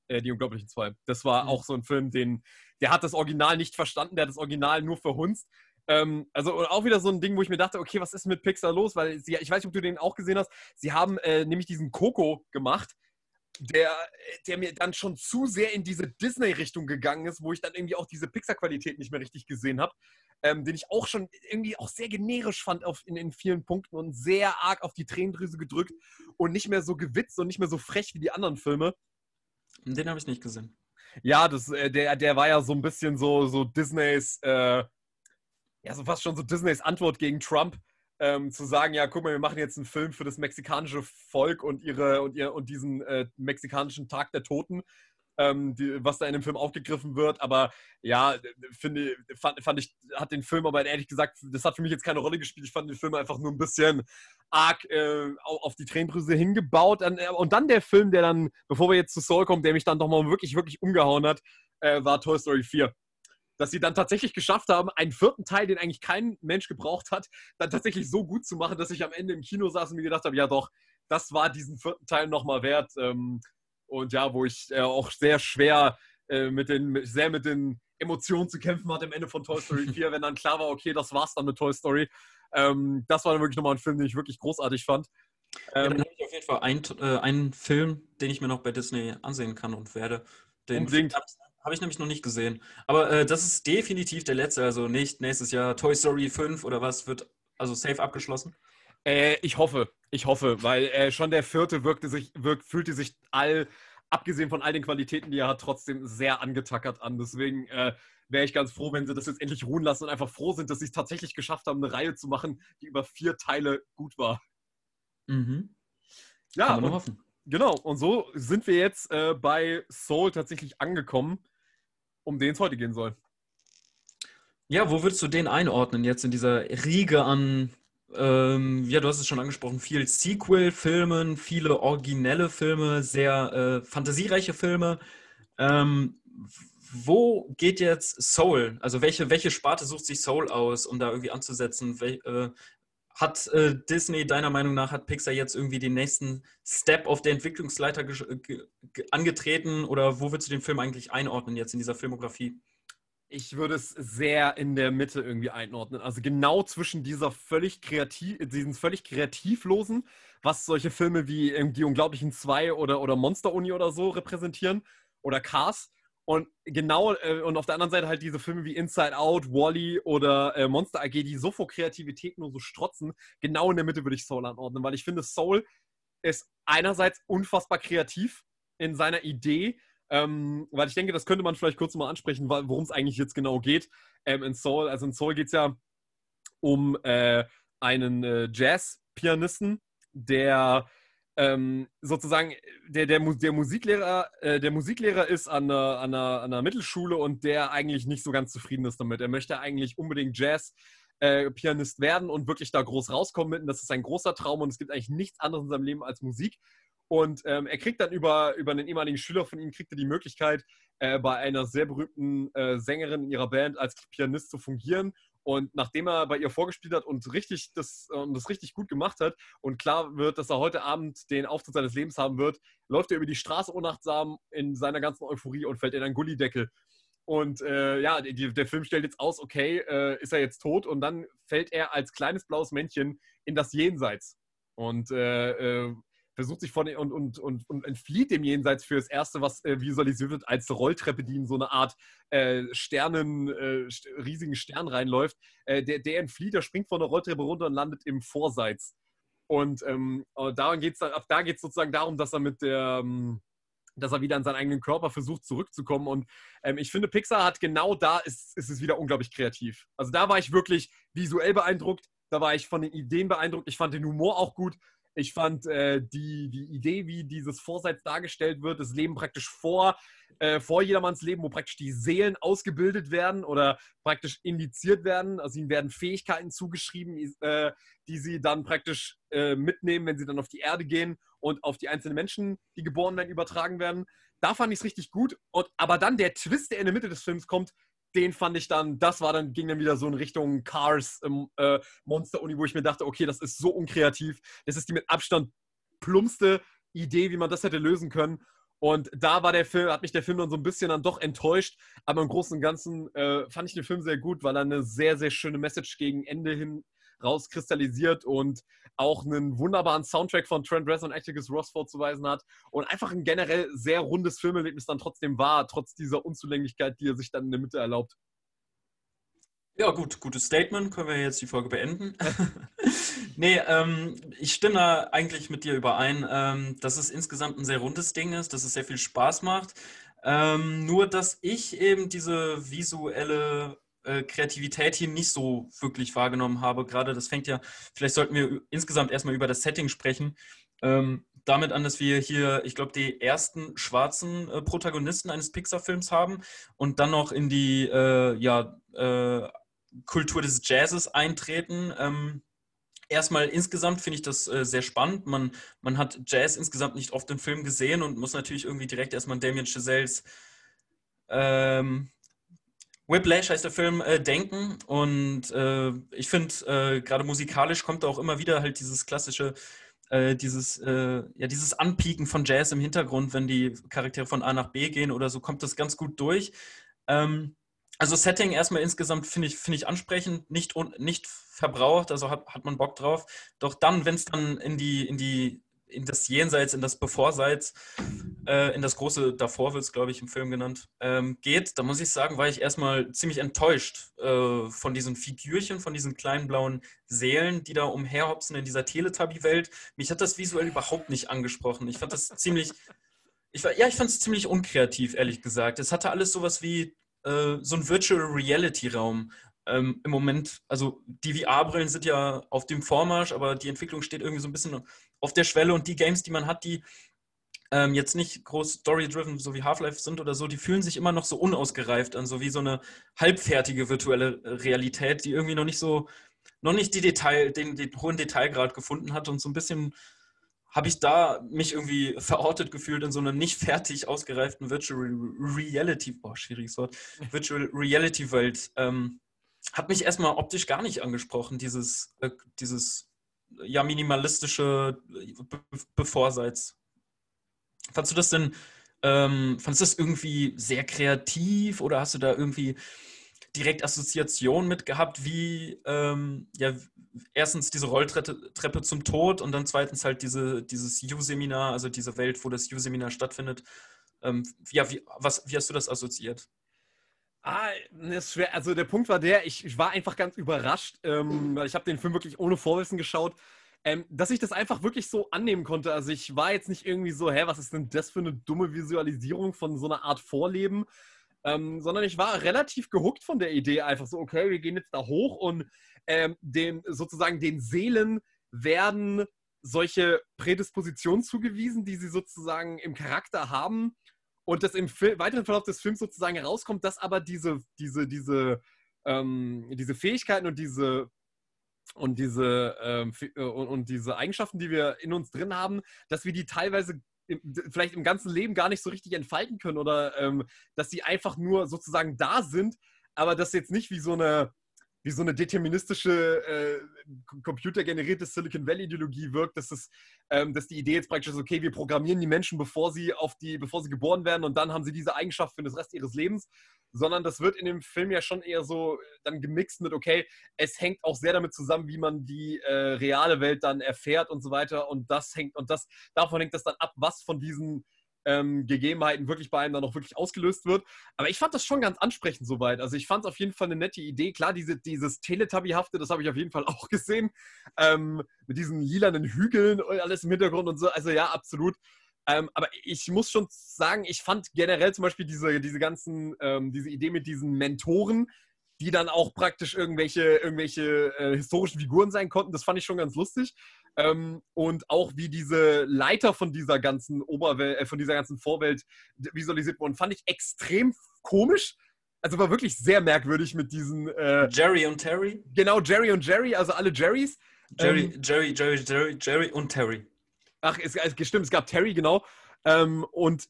Äh, die Unglaublichen 2. Das war mhm. auch so ein Film, den, der hat das Original nicht verstanden, der hat das Original nur verhunzt. Ähm, also auch wieder so ein Ding, wo ich mir dachte, okay, was ist mit Pixar los? Weil sie, ich weiß nicht, ob du den auch gesehen hast, sie haben äh, nämlich diesen Coco gemacht, der, der mir dann schon zu sehr in diese Disney-Richtung gegangen ist, wo ich dann irgendwie auch diese Pixar-Qualität nicht mehr richtig gesehen habe ähm, den ich auch schon irgendwie auch sehr generisch fand auf, in, in vielen Punkten und sehr arg auf die Tränendrüse gedrückt und nicht mehr so gewitzt und nicht mehr so frech wie die anderen Filme. Den habe ich nicht gesehen. Ja, das, äh, der, der war ja so ein bisschen so, so Disneys, äh, ja, so fast schon so Disneys Antwort gegen Trump. Ähm, zu sagen, ja, guck mal, wir machen jetzt einen Film für das mexikanische Volk und ihre und ihr und diesen äh, mexikanischen Tag der Toten ähm, die, was da in dem Film aufgegriffen wird. Aber ja, finde, fand, fand ich, hat den Film aber ehrlich gesagt, das hat für mich jetzt keine Rolle gespielt. Ich fand den Film einfach nur ein bisschen arg äh, auf die Tränendrüse hingebaut. Äh, und dann der Film, der dann, bevor wir jetzt zu Soul kommen, der mich dann doch mal wirklich, wirklich umgehauen hat, äh, war Toy Story 4 dass sie dann tatsächlich geschafft haben, einen vierten Teil, den eigentlich kein Mensch gebraucht hat, dann tatsächlich so gut zu machen, dass ich am Ende im Kino saß und mir gedacht habe, ja doch, das war diesen vierten Teil nochmal wert. Ähm, und ja, wo ich äh, auch sehr schwer äh, mit den, sehr mit den Emotionen zu kämpfen hatte am Ende von Toy Story <laughs> 4, wenn dann klar war, okay, das war's dann mit Toy Story. Ähm, das war dann wirklich nochmal ein Film, den ich wirklich großartig fand. Ähm, ja, dann habe ich auf jeden Fall einen, äh, einen Film, den ich mir noch bei Disney ansehen kann und werde. Den. Habe ich nämlich noch nicht gesehen. Aber äh, das ist definitiv der letzte, also nicht nächstes Jahr Toy Story 5 oder was wird also safe abgeschlossen. Äh, ich hoffe, ich hoffe, weil äh, schon der vierte wirkte sich, wirkt, fühlte sich all, abgesehen von all den Qualitäten, die er hat, trotzdem sehr angetackert an. Deswegen äh, wäre ich ganz froh, wenn sie das jetzt endlich ruhen lassen und einfach froh sind, dass sie es tatsächlich geschafft haben, eine Reihe zu machen, die über vier Teile gut war. Mhm. Ja, Kann man und, hoffen. genau. Und so sind wir jetzt äh, bei Soul tatsächlich angekommen, um den es heute gehen soll. Ja, wo würdest du den einordnen jetzt in dieser Riege an, ähm, ja, du hast es schon angesprochen, viel Sequel-Filmen, viele originelle Filme, sehr äh, fantasiereiche Filme. Ähm, wo geht jetzt Soul? Also welche, welche Sparte sucht sich Soul aus, um da irgendwie anzusetzen? Wel, äh, hat äh, Disney deiner Meinung nach, hat Pixar jetzt irgendwie den nächsten Step auf der Entwicklungsleiter angetreten oder wo würdest du den Film eigentlich einordnen jetzt in dieser Filmografie? Ich würde es sehr in der Mitte irgendwie einordnen. Also genau zwischen dieser völlig kreativ, diesen völlig kreativlosen, was solche Filme wie Die Unglaublichen Zwei oder, oder Monster Uni oder so repräsentieren oder Cars und genau, äh, und auf der anderen Seite halt diese Filme wie Inside Out, Wally -E oder äh, Monster AG, die so vor Kreativität nur so strotzen. Genau in der Mitte würde ich Soul anordnen, weil ich finde, Soul ist einerseits unfassbar kreativ in seiner Idee, ähm, weil ich denke, das könnte man vielleicht kurz mal ansprechen, worum es eigentlich jetzt genau geht. Ähm, in Soul, also in Soul geht es ja um äh, einen äh, Jazz-Pianisten, der ähm, sozusagen der, der, der Musiklehrer, äh, der Musiklehrer ist an einer, an, einer, an einer Mittelschule und der eigentlich nicht so ganz zufrieden ist damit. Er möchte eigentlich unbedingt Jazz. Äh, Pianist werden und wirklich da groß rauskommen mitten. Das ist ein großer Traum und es gibt eigentlich nichts anderes in seinem Leben als Musik. Und ähm, er kriegt dann über, über einen ehemaligen Schüler von ihm, kriegt er die Möglichkeit, äh, bei einer sehr berühmten äh, Sängerin in ihrer Band als Pianist zu fungieren und nachdem er bei ihr vorgespielt hat und richtig das, und das richtig gut gemacht hat und klar wird, dass er heute Abend den Auftritt seines Lebens haben wird, läuft er über die Straße unachtsam in seiner ganzen Euphorie und fällt in einen Gullideckel. Und äh, ja, die, der Film stellt jetzt aus, okay, äh, ist er jetzt tot? Und dann fällt er als kleines blaues Männchen in das Jenseits. Und äh, äh versucht sich von und, und, und, und entflieht dem Jenseits für das Erste, was äh, visualisiert wird, als Rolltreppe, die in so eine Art äh, Sternen, äh, st riesigen Stern reinläuft. Äh, der, der entflieht, der springt von der Rolltreppe runter und landet im Vorseits. Und ähm, daran geht's, ab da geht es sozusagen darum, dass er mit der ähm, dass er wieder an seinen eigenen Körper versucht zurückzukommen. Und ähm, ich finde, Pixar hat genau da ist, ist es wieder unglaublich kreativ. Also da war ich wirklich visuell beeindruckt, da war ich von den Ideen beeindruckt. Ich fand den Humor auch gut. Ich fand äh, die, die Idee, wie dieses Vorseits dargestellt wird, das Leben praktisch vor, äh, vor jedermanns Leben, wo praktisch die Seelen ausgebildet werden oder praktisch indiziert werden. Also ihnen werden Fähigkeiten zugeschrieben, äh, die sie dann praktisch äh, mitnehmen, wenn sie dann auf die Erde gehen und auf die einzelnen Menschen, die geboren werden, übertragen werden. Da fand ich es richtig gut. Und, aber dann der Twist, der in der Mitte des Films kommt, den fand ich dann, das war dann, ging dann wieder so in Richtung Cars ähm, äh, Monster-Uni, wo ich mir dachte, okay, das ist so unkreativ. Das ist die mit Abstand plumpste Idee, wie man das hätte lösen können. Und da war der Film, hat mich der Film dann so ein bisschen dann doch enttäuscht. Aber im Großen und Ganzen äh, fand ich den Film sehr gut, weil er eine sehr, sehr schöne Message gegen Ende hin rauskristallisiert und auch einen wunderbaren Soundtrack von Trent Reznor und Atticus Ross vorzuweisen hat und einfach ein generell sehr rundes Filmerlebnis dann trotzdem war, trotz dieser Unzulänglichkeit, die er sich dann in der Mitte erlaubt. Ja, gut, gutes Statement. Können wir jetzt die Folge beenden? <laughs> nee, ähm, ich stimme da eigentlich mit dir überein, ähm, dass es insgesamt ein sehr rundes Ding ist, dass es sehr viel Spaß macht. Ähm, nur, dass ich eben diese visuelle äh, Kreativität hier nicht so wirklich wahrgenommen habe. Gerade das fängt ja, vielleicht sollten wir insgesamt erstmal über das Setting sprechen. Ähm, damit an, dass wir hier, ich glaube, die ersten schwarzen äh, Protagonisten eines Pixar-Films haben und dann noch in die äh, ja, äh, Kultur des Jazzes eintreten. Ähm, erstmal insgesamt finde ich das äh, sehr spannend. Man, man hat Jazz insgesamt nicht oft im Film gesehen und muss natürlich irgendwie direkt erstmal Damien Chazelles ähm, Whiplash heißt der Film, äh, denken. Und äh, ich finde, äh, gerade musikalisch kommt auch immer wieder halt dieses klassische äh, dieses, äh, ja, dieses Anpieken von Jazz im Hintergrund, wenn die Charaktere von A nach B gehen oder so, kommt das ganz gut durch. Ähm, also Setting erstmal insgesamt finde ich, find ich ansprechend, nicht, nicht verbraucht, also hat, hat man Bock drauf. Doch dann, wenn es dann in die, in die in das Jenseits, in das Bevorseits, äh, in das große Davor wird es, glaube ich, im Film genannt, ähm, geht, da muss ich sagen, war ich erstmal ziemlich enttäuscht äh, von diesen Figürchen, von diesen kleinen blauen Seelen, die da umherhopsen in dieser Teletubby-Welt. Mich hat das visuell überhaupt nicht angesprochen. Ich fand das ziemlich, ich war, ja, ich fand es ziemlich unkreativ, ehrlich gesagt. Es hatte alles sowas wie äh, so ein Virtual Reality Raum, ähm, im Moment, also die VR-Brillen sind ja auf dem Vormarsch, aber die Entwicklung steht irgendwie so ein bisschen auf der Schwelle und die Games, die man hat, die ähm, jetzt nicht groß story-driven, so wie Half-Life sind oder so, die fühlen sich immer noch so unausgereift an, so wie so eine halbfertige virtuelle Realität, die irgendwie noch nicht so, noch nicht die Detail, den, den hohen Detailgrad gefunden hat und so ein bisschen habe ich da mich irgendwie verortet gefühlt in so einer nicht fertig ausgereiften Virtual Reality, oh, schwieriges Wort, Virtual Reality Welt. Ähm, hat mich erstmal optisch gar nicht angesprochen, dieses, äh, dieses ja, minimalistische Be Bevorseits. Fandst du das denn, ähm, fandest du das irgendwie sehr kreativ oder hast du da irgendwie direkt Assoziationen mit gehabt, wie ähm, ja, erstens diese Rolltreppe zum Tod und dann zweitens halt diese, dieses U-Seminar, also diese Welt, wo das U-Seminar stattfindet. Ähm, ja, wie, was, wie hast du das assoziiert? Ah, ist schwer. Also der Punkt war der, ich, ich war einfach ganz überrascht, ähm, weil ich habe den Film wirklich ohne Vorwissen geschaut, ähm, dass ich das einfach wirklich so annehmen konnte. Also ich war jetzt nicht irgendwie so, hä, was ist denn das für eine dumme Visualisierung von so einer Art Vorleben, ähm, sondern ich war relativ gehuckt von der Idee, einfach so, okay, wir gehen jetzt da hoch und ähm, den, sozusagen den Seelen werden solche Prädispositionen zugewiesen, die sie sozusagen im Charakter haben und das im Fil weiteren Verlauf des Films sozusagen herauskommt, dass aber diese, diese, diese, ähm, diese Fähigkeiten und diese und diese, ähm, äh, und, und, diese Eigenschaften, die wir in uns drin haben, dass wir die teilweise vielleicht im ganzen Leben gar nicht so richtig entfalten können oder ähm, dass sie einfach nur sozusagen da sind, aber das jetzt nicht wie so eine wie so eine deterministische, äh, computergenerierte Silicon Valley-Ideologie wirkt, dass, es, ähm, dass die Idee jetzt praktisch ist, okay, wir programmieren die Menschen, bevor sie, auf die, bevor sie geboren werden und dann haben sie diese Eigenschaft für den Rest ihres Lebens, sondern das wird in dem Film ja schon eher so dann gemixt mit, okay, es hängt auch sehr damit zusammen, wie man die äh, reale Welt dann erfährt und so weiter. Und das hängt, und das, davon hängt das dann ab, was von diesen ähm, Gegebenheiten wirklich bei einem dann auch wirklich ausgelöst wird. Aber ich fand das schon ganz ansprechend soweit. Also ich fand es auf jeden Fall eine nette Idee. Klar, diese, dieses Teletubby-hafte, das habe ich auf jeden Fall <laughs> auch gesehen. Ähm, mit diesen lilanen Hügeln und alles im Hintergrund und so. Also ja, absolut. Ähm, aber ich muss schon sagen, ich fand generell zum Beispiel diese, diese ganzen, ähm, diese Idee mit diesen Mentoren, die dann auch praktisch irgendwelche, irgendwelche äh, historischen Figuren sein konnten. Das fand ich schon ganz lustig. Ähm, und auch wie diese Leiter von dieser ganzen Oberwelt, äh, von dieser ganzen Vorwelt visualisiert wurden, fand ich extrem komisch. Also war wirklich sehr merkwürdig mit diesen. Äh, Jerry und Terry? Genau, Jerry und Jerry, also alle Jerrys. Jerry, ähm, Jerry, Jerry, Jerry, Jerry und Terry. Ach, es, es, stimmt, es gab Terry, genau. Ähm, und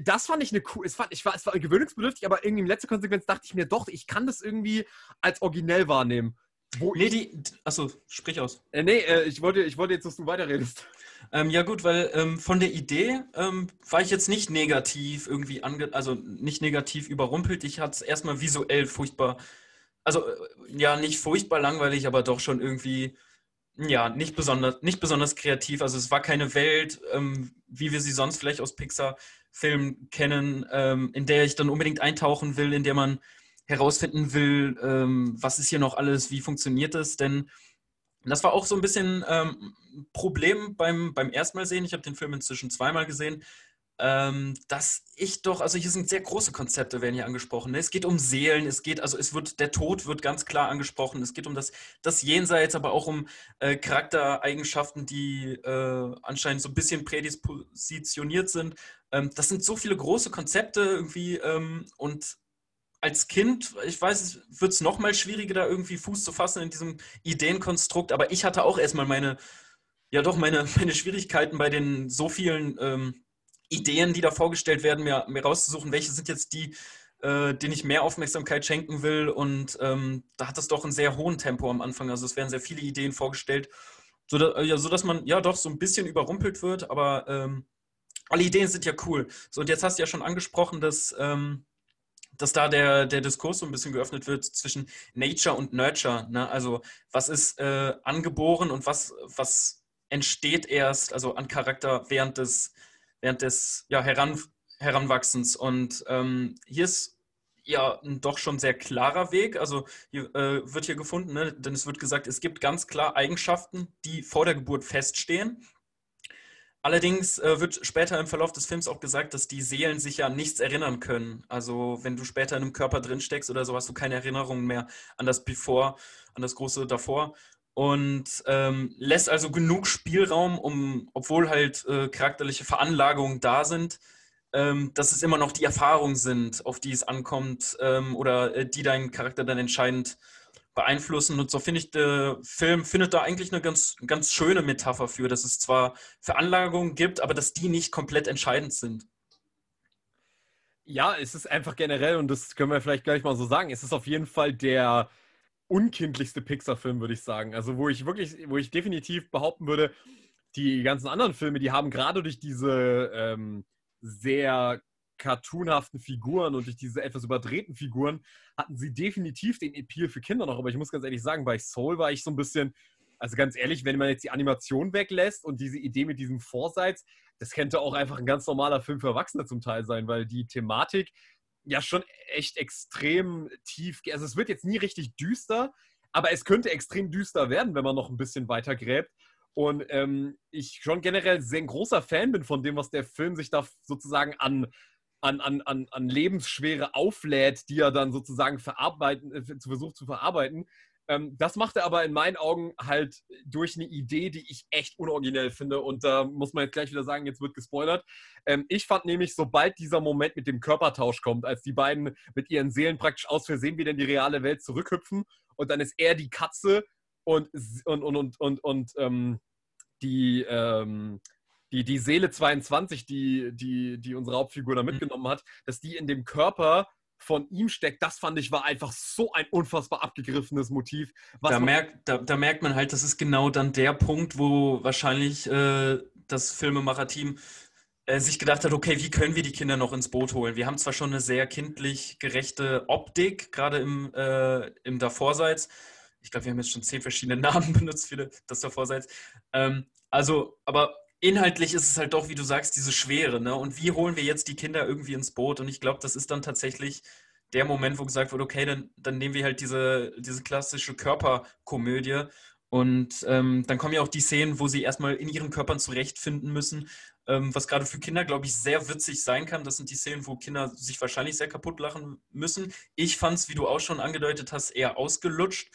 das fand ich eine cool, es, fand, ich war, es war gewöhnungsbedürftig, aber irgendwie in letzter Konsequenz dachte ich mir doch, ich kann das irgendwie als originell wahrnehmen. Wo nee, die, achso, sprich aus. Äh, nee, äh, ich, wollte, ich wollte jetzt, dass du weiterredest. Ähm, ja gut, weil ähm, von der Idee ähm, war ich jetzt nicht negativ irgendwie ange also nicht negativ überrumpelt. Ich hatte es erstmal visuell furchtbar, also äh, ja, nicht furchtbar langweilig, aber doch schon irgendwie ja, nicht besonders, nicht besonders kreativ. Also es war keine Welt, ähm, wie wir sie sonst vielleicht aus Pixar-Filmen kennen, ähm, in der ich dann unbedingt eintauchen will, in der man herausfinden will, ähm, was ist hier noch alles, wie funktioniert das denn. Das war auch so ein bisschen ähm, Problem beim, beim ersten sehen. Ich habe den Film inzwischen zweimal gesehen ähm, dass ich doch, also hier sind sehr große Konzepte, werden hier angesprochen. Ne? Es geht um Seelen, es geht, also es wird, der Tod wird ganz klar angesprochen, es geht um das, das Jenseits, aber auch um äh, Charaktereigenschaften, die äh, anscheinend so ein bisschen prädispositioniert sind. Ähm, das sind so viele große Konzepte irgendwie ähm, und als Kind, ich weiß, wird es noch mal schwieriger, da irgendwie Fuß zu fassen in diesem Ideenkonstrukt, aber ich hatte auch erstmal meine, ja doch, meine, <laughs> meine Schwierigkeiten bei den so vielen ähm, Ideen, die da vorgestellt werden, mir, mir rauszusuchen, welche sind jetzt die, äh, denen ich mehr Aufmerksamkeit schenken will. Und ähm, da hat das doch einen sehr hohen Tempo am Anfang. Also es werden sehr viele Ideen vorgestellt. So, da, ja, so dass man ja doch so ein bisschen überrumpelt wird, aber ähm, alle Ideen sind ja cool. So, und jetzt hast du ja schon angesprochen, dass, ähm, dass da der, der Diskurs so ein bisschen geöffnet wird zwischen Nature und Nurture. Ne? Also, was ist äh, angeboren und was, was entsteht erst, also an Charakter während des, während des ja, Heran, Heranwachsens. Und ähm, hier ist ja ein doch schon sehr klarer Weg. Also hier, äh, wird hier gefunden, ne? denn es wird gesagt, es gibt ganz klar Eigenschaften, die vor der Geburt feststehen. Allerdings äh, wird später im Verlauf des Films auch gesagt, dass die Seelen sich ja an nichts erinnern können. Also wenn du später in einem Körper drin steckst oder so, hast du keine Erinnerungen mehr an das Before, an das große davor. Und ähm, lässt also genug Spielraum, um, obwohl halt äh, charakterliche Veranlagungen da sind, ähm, dass es immer noch die Erfahrungen sind, auf die es ankommt ähm, oder äh, die deinen Charakter dann entscheidend beeinflussen. Und so finde ich, der Film findet da eigentlich eine ganz, ganz schöne Metapher für, dass es zwar Veranlagungen gibt, aber dass die nicht komplett entscheidend sind. Ja, es ist einfach generell, und das können wir vielleicht gleich mal so sagen, es ist auf jeden Fall der unkindlichste Pixar-Film, würde ich sagen. Also, wo ich wirklich, wo ich definitiv behaupten würde, die ganzen anderen Filme, die haben gerade durch diese ähm, sehr cartoonhaften Figuren und durch diese etwas überdrehten Figuren hatten sie definitiv den Appeal für Kinder noch. Aber ich muss ganz ehrlich sagen, bei Soul war ich so ein bisschen, also ganz ehrlich, wenn man jetzt die Animation weglässt und diese Idee mit diesem Vorseits, das könnte auch einfach ein ganz normaler Film für Erwachsene zum Teil sein, weil die Thematik ja schon echt extrem tief, also es wird jetzt nie richtig düster, aber es könnte extrem düster werden, wenn man noch ein bisschen weiter gräbt. Und ähm, ich schon generell sehr ein großer Fan bin von dem, was der Film sich da sozusagen an an, an, an, an Lebensschwere auflädt, die er dann sozusagen verarbeiten, äh, versucht zu verarbeiten. Ähm, das macht er aber in meinen Augen halt durch eine Idee, die ich echt unoriginell finde. Und da muss man jetzt gleich wieder sagen, jetzt wird gespoilert. Ähm, ich fand nämlich, sobald dieser Moment mit dem Körpertausch kommt, als die beiden mit ihren Seelen praktisch aus Versehen wieder in die reale Welt zurückhüpfen und dann ist er die Katze und, und, und, und, und, und ähm, die, ähm, die, die Seele 22, die, die, die unsere Hauptfigur da mhm. mitgenommen hat, dass die in dem Körper von ihm steckt, das fand ich war einfach so ein unfassbar abgegriffenes Motiv. Da merkt, da, da, merkt man halt, das ist genau dann der Punkt, wo wahrscheinlich äh, das Filmemacher-Team äh, sich gedacht hat, okay, wie können wir die Kinder noch ins Boot holen? Wir haben zwar schon eine sehr kindlich gerechte Optik, gerade im, äh, im Davorseits. Ich glaube, wir haben jetzt schon zehn verschiedene <laughs> Namen benutzt für das Davorseits. Ähm, also, aber inhaltlich ist es halt doch, wie du sagst, diese Schwere. Ne? Und wie holen wir jetzt die Kinder irgendwie ins Boot? Und ich glaube, das ist dann tatsächlich der Moment, wo gesagt wird, okay, dann, dann nehmen wir halt diese, diese klassische Körperkomödie. Und ähm, dann kommen ja auch die Szenen, wo sie erstmal in ihren Körpern zurechtfinden müssen, ähm, was gerade für Kinder, glaube ich, sehr witzig sein kann. Das sind die Szenen, wo Kinder sich wahrscheinlich sehr kaputt lachen müssen. Ich fand es, wie du auch schon angedeutet hast, eher ausgelutscht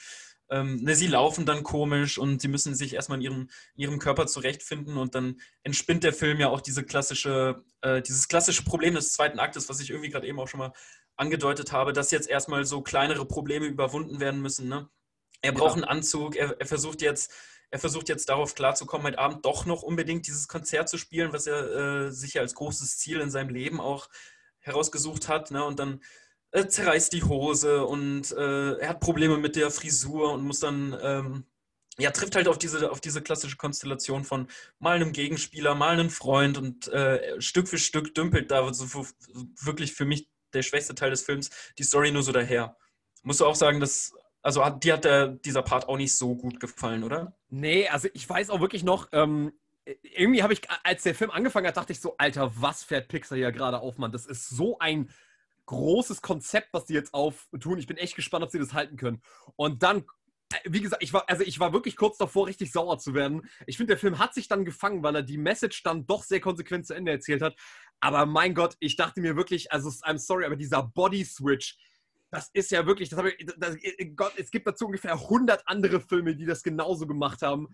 ähm, ne, sie laufen dann komisch und sie müssen sich erstmal in ihrem, in ihrem Körper zurechtfinden und dann entspinnt der Film ja auch diese klassische, äh, dieses klassische Problem des zweiten Aktes, was ich irgendwie gerade eben auch schon mal angedeutet habe, dass jetzt erstmal so kleinere Probleme überwunden werden müssen. Ne? Er braucht ja. einen Anzug, er, er, versucht jetzt, er versucht jetzt darauf klarzukommen, heute Abend doch noch unbedingt dieses Konzert zu spielen, was er äh, sich ja als großes Ziel in seinem Leben auch herausgesucht hat. Ne? Und dann äh, zerreißt die Hose und äh, er hat Probleme mit der Frisur und muss dann, ähm, ja, trifft halt auf diese, auf diese klassische Konstellation von mal einem Gegenspieler, mal einem Freund und äh, Stück für Stück dümpelt da so wirklich für mich der schwächste Teil des Films die Story nur so daher. Musst du auch sagen, dass also hat, dir hat der, dieser Part auch nicht so gut gefallen, oder? Nee, also ich weiß auch wirklich noch, ähm, irgendwie habe ich, als der Film angefangen hat, dachte ich so, Alter, was fährt Pixar hier gerade auf, Mann? Das ist so ein großes Konzept, was die jetzt auftun. Ich bin echt gespannt, ob sie das halten können. Und dann, äh, wie gesagt, ich war, also ich war wirklich kurz davor, richtig sauer zu werden. Ich finde, der Film hat sich dann gefangen, weil er die Message dann doch sehr konsequent zu Ende erzählt hat. Aber mein Gott, ich dachte mir wirklich, also I'm sorry, aber dieser Body Switch, das ist ja wirklich, das ich, das, äh, Gott, es gibt dazu ungefähr 100 andere Filme, die das genauso gemacht haben.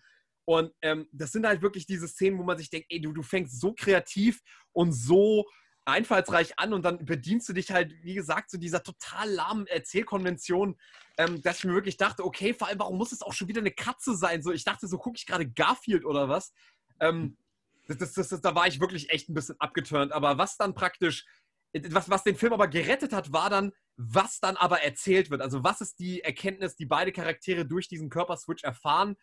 Und ähm, das sind halt wirklich diese Szenen, wo man sich denkt, ey, du, du fängst so kreativ und so einfallsreich an und dann bedienst du dich halt, wie gesagt, zu so dieser total lahmen Erzählkonvention, ähm, dass ich mir wirklich dachte, okay, vor allem, warum muss es auch schon wieder eine Katze sein? So, ich dachte, so gucke ich gerade Garfield oder was. Ähm, das, das, das, da war ich wirklich echt ein bisschen abgeturnt. Aber was dann praktisch, was, was den Film aber gerettet hat, war dann, was dann aber erzählt wird. Also was ist die Erkenntnis, die beide Charaktere durch diesen Körperswitch erfahren?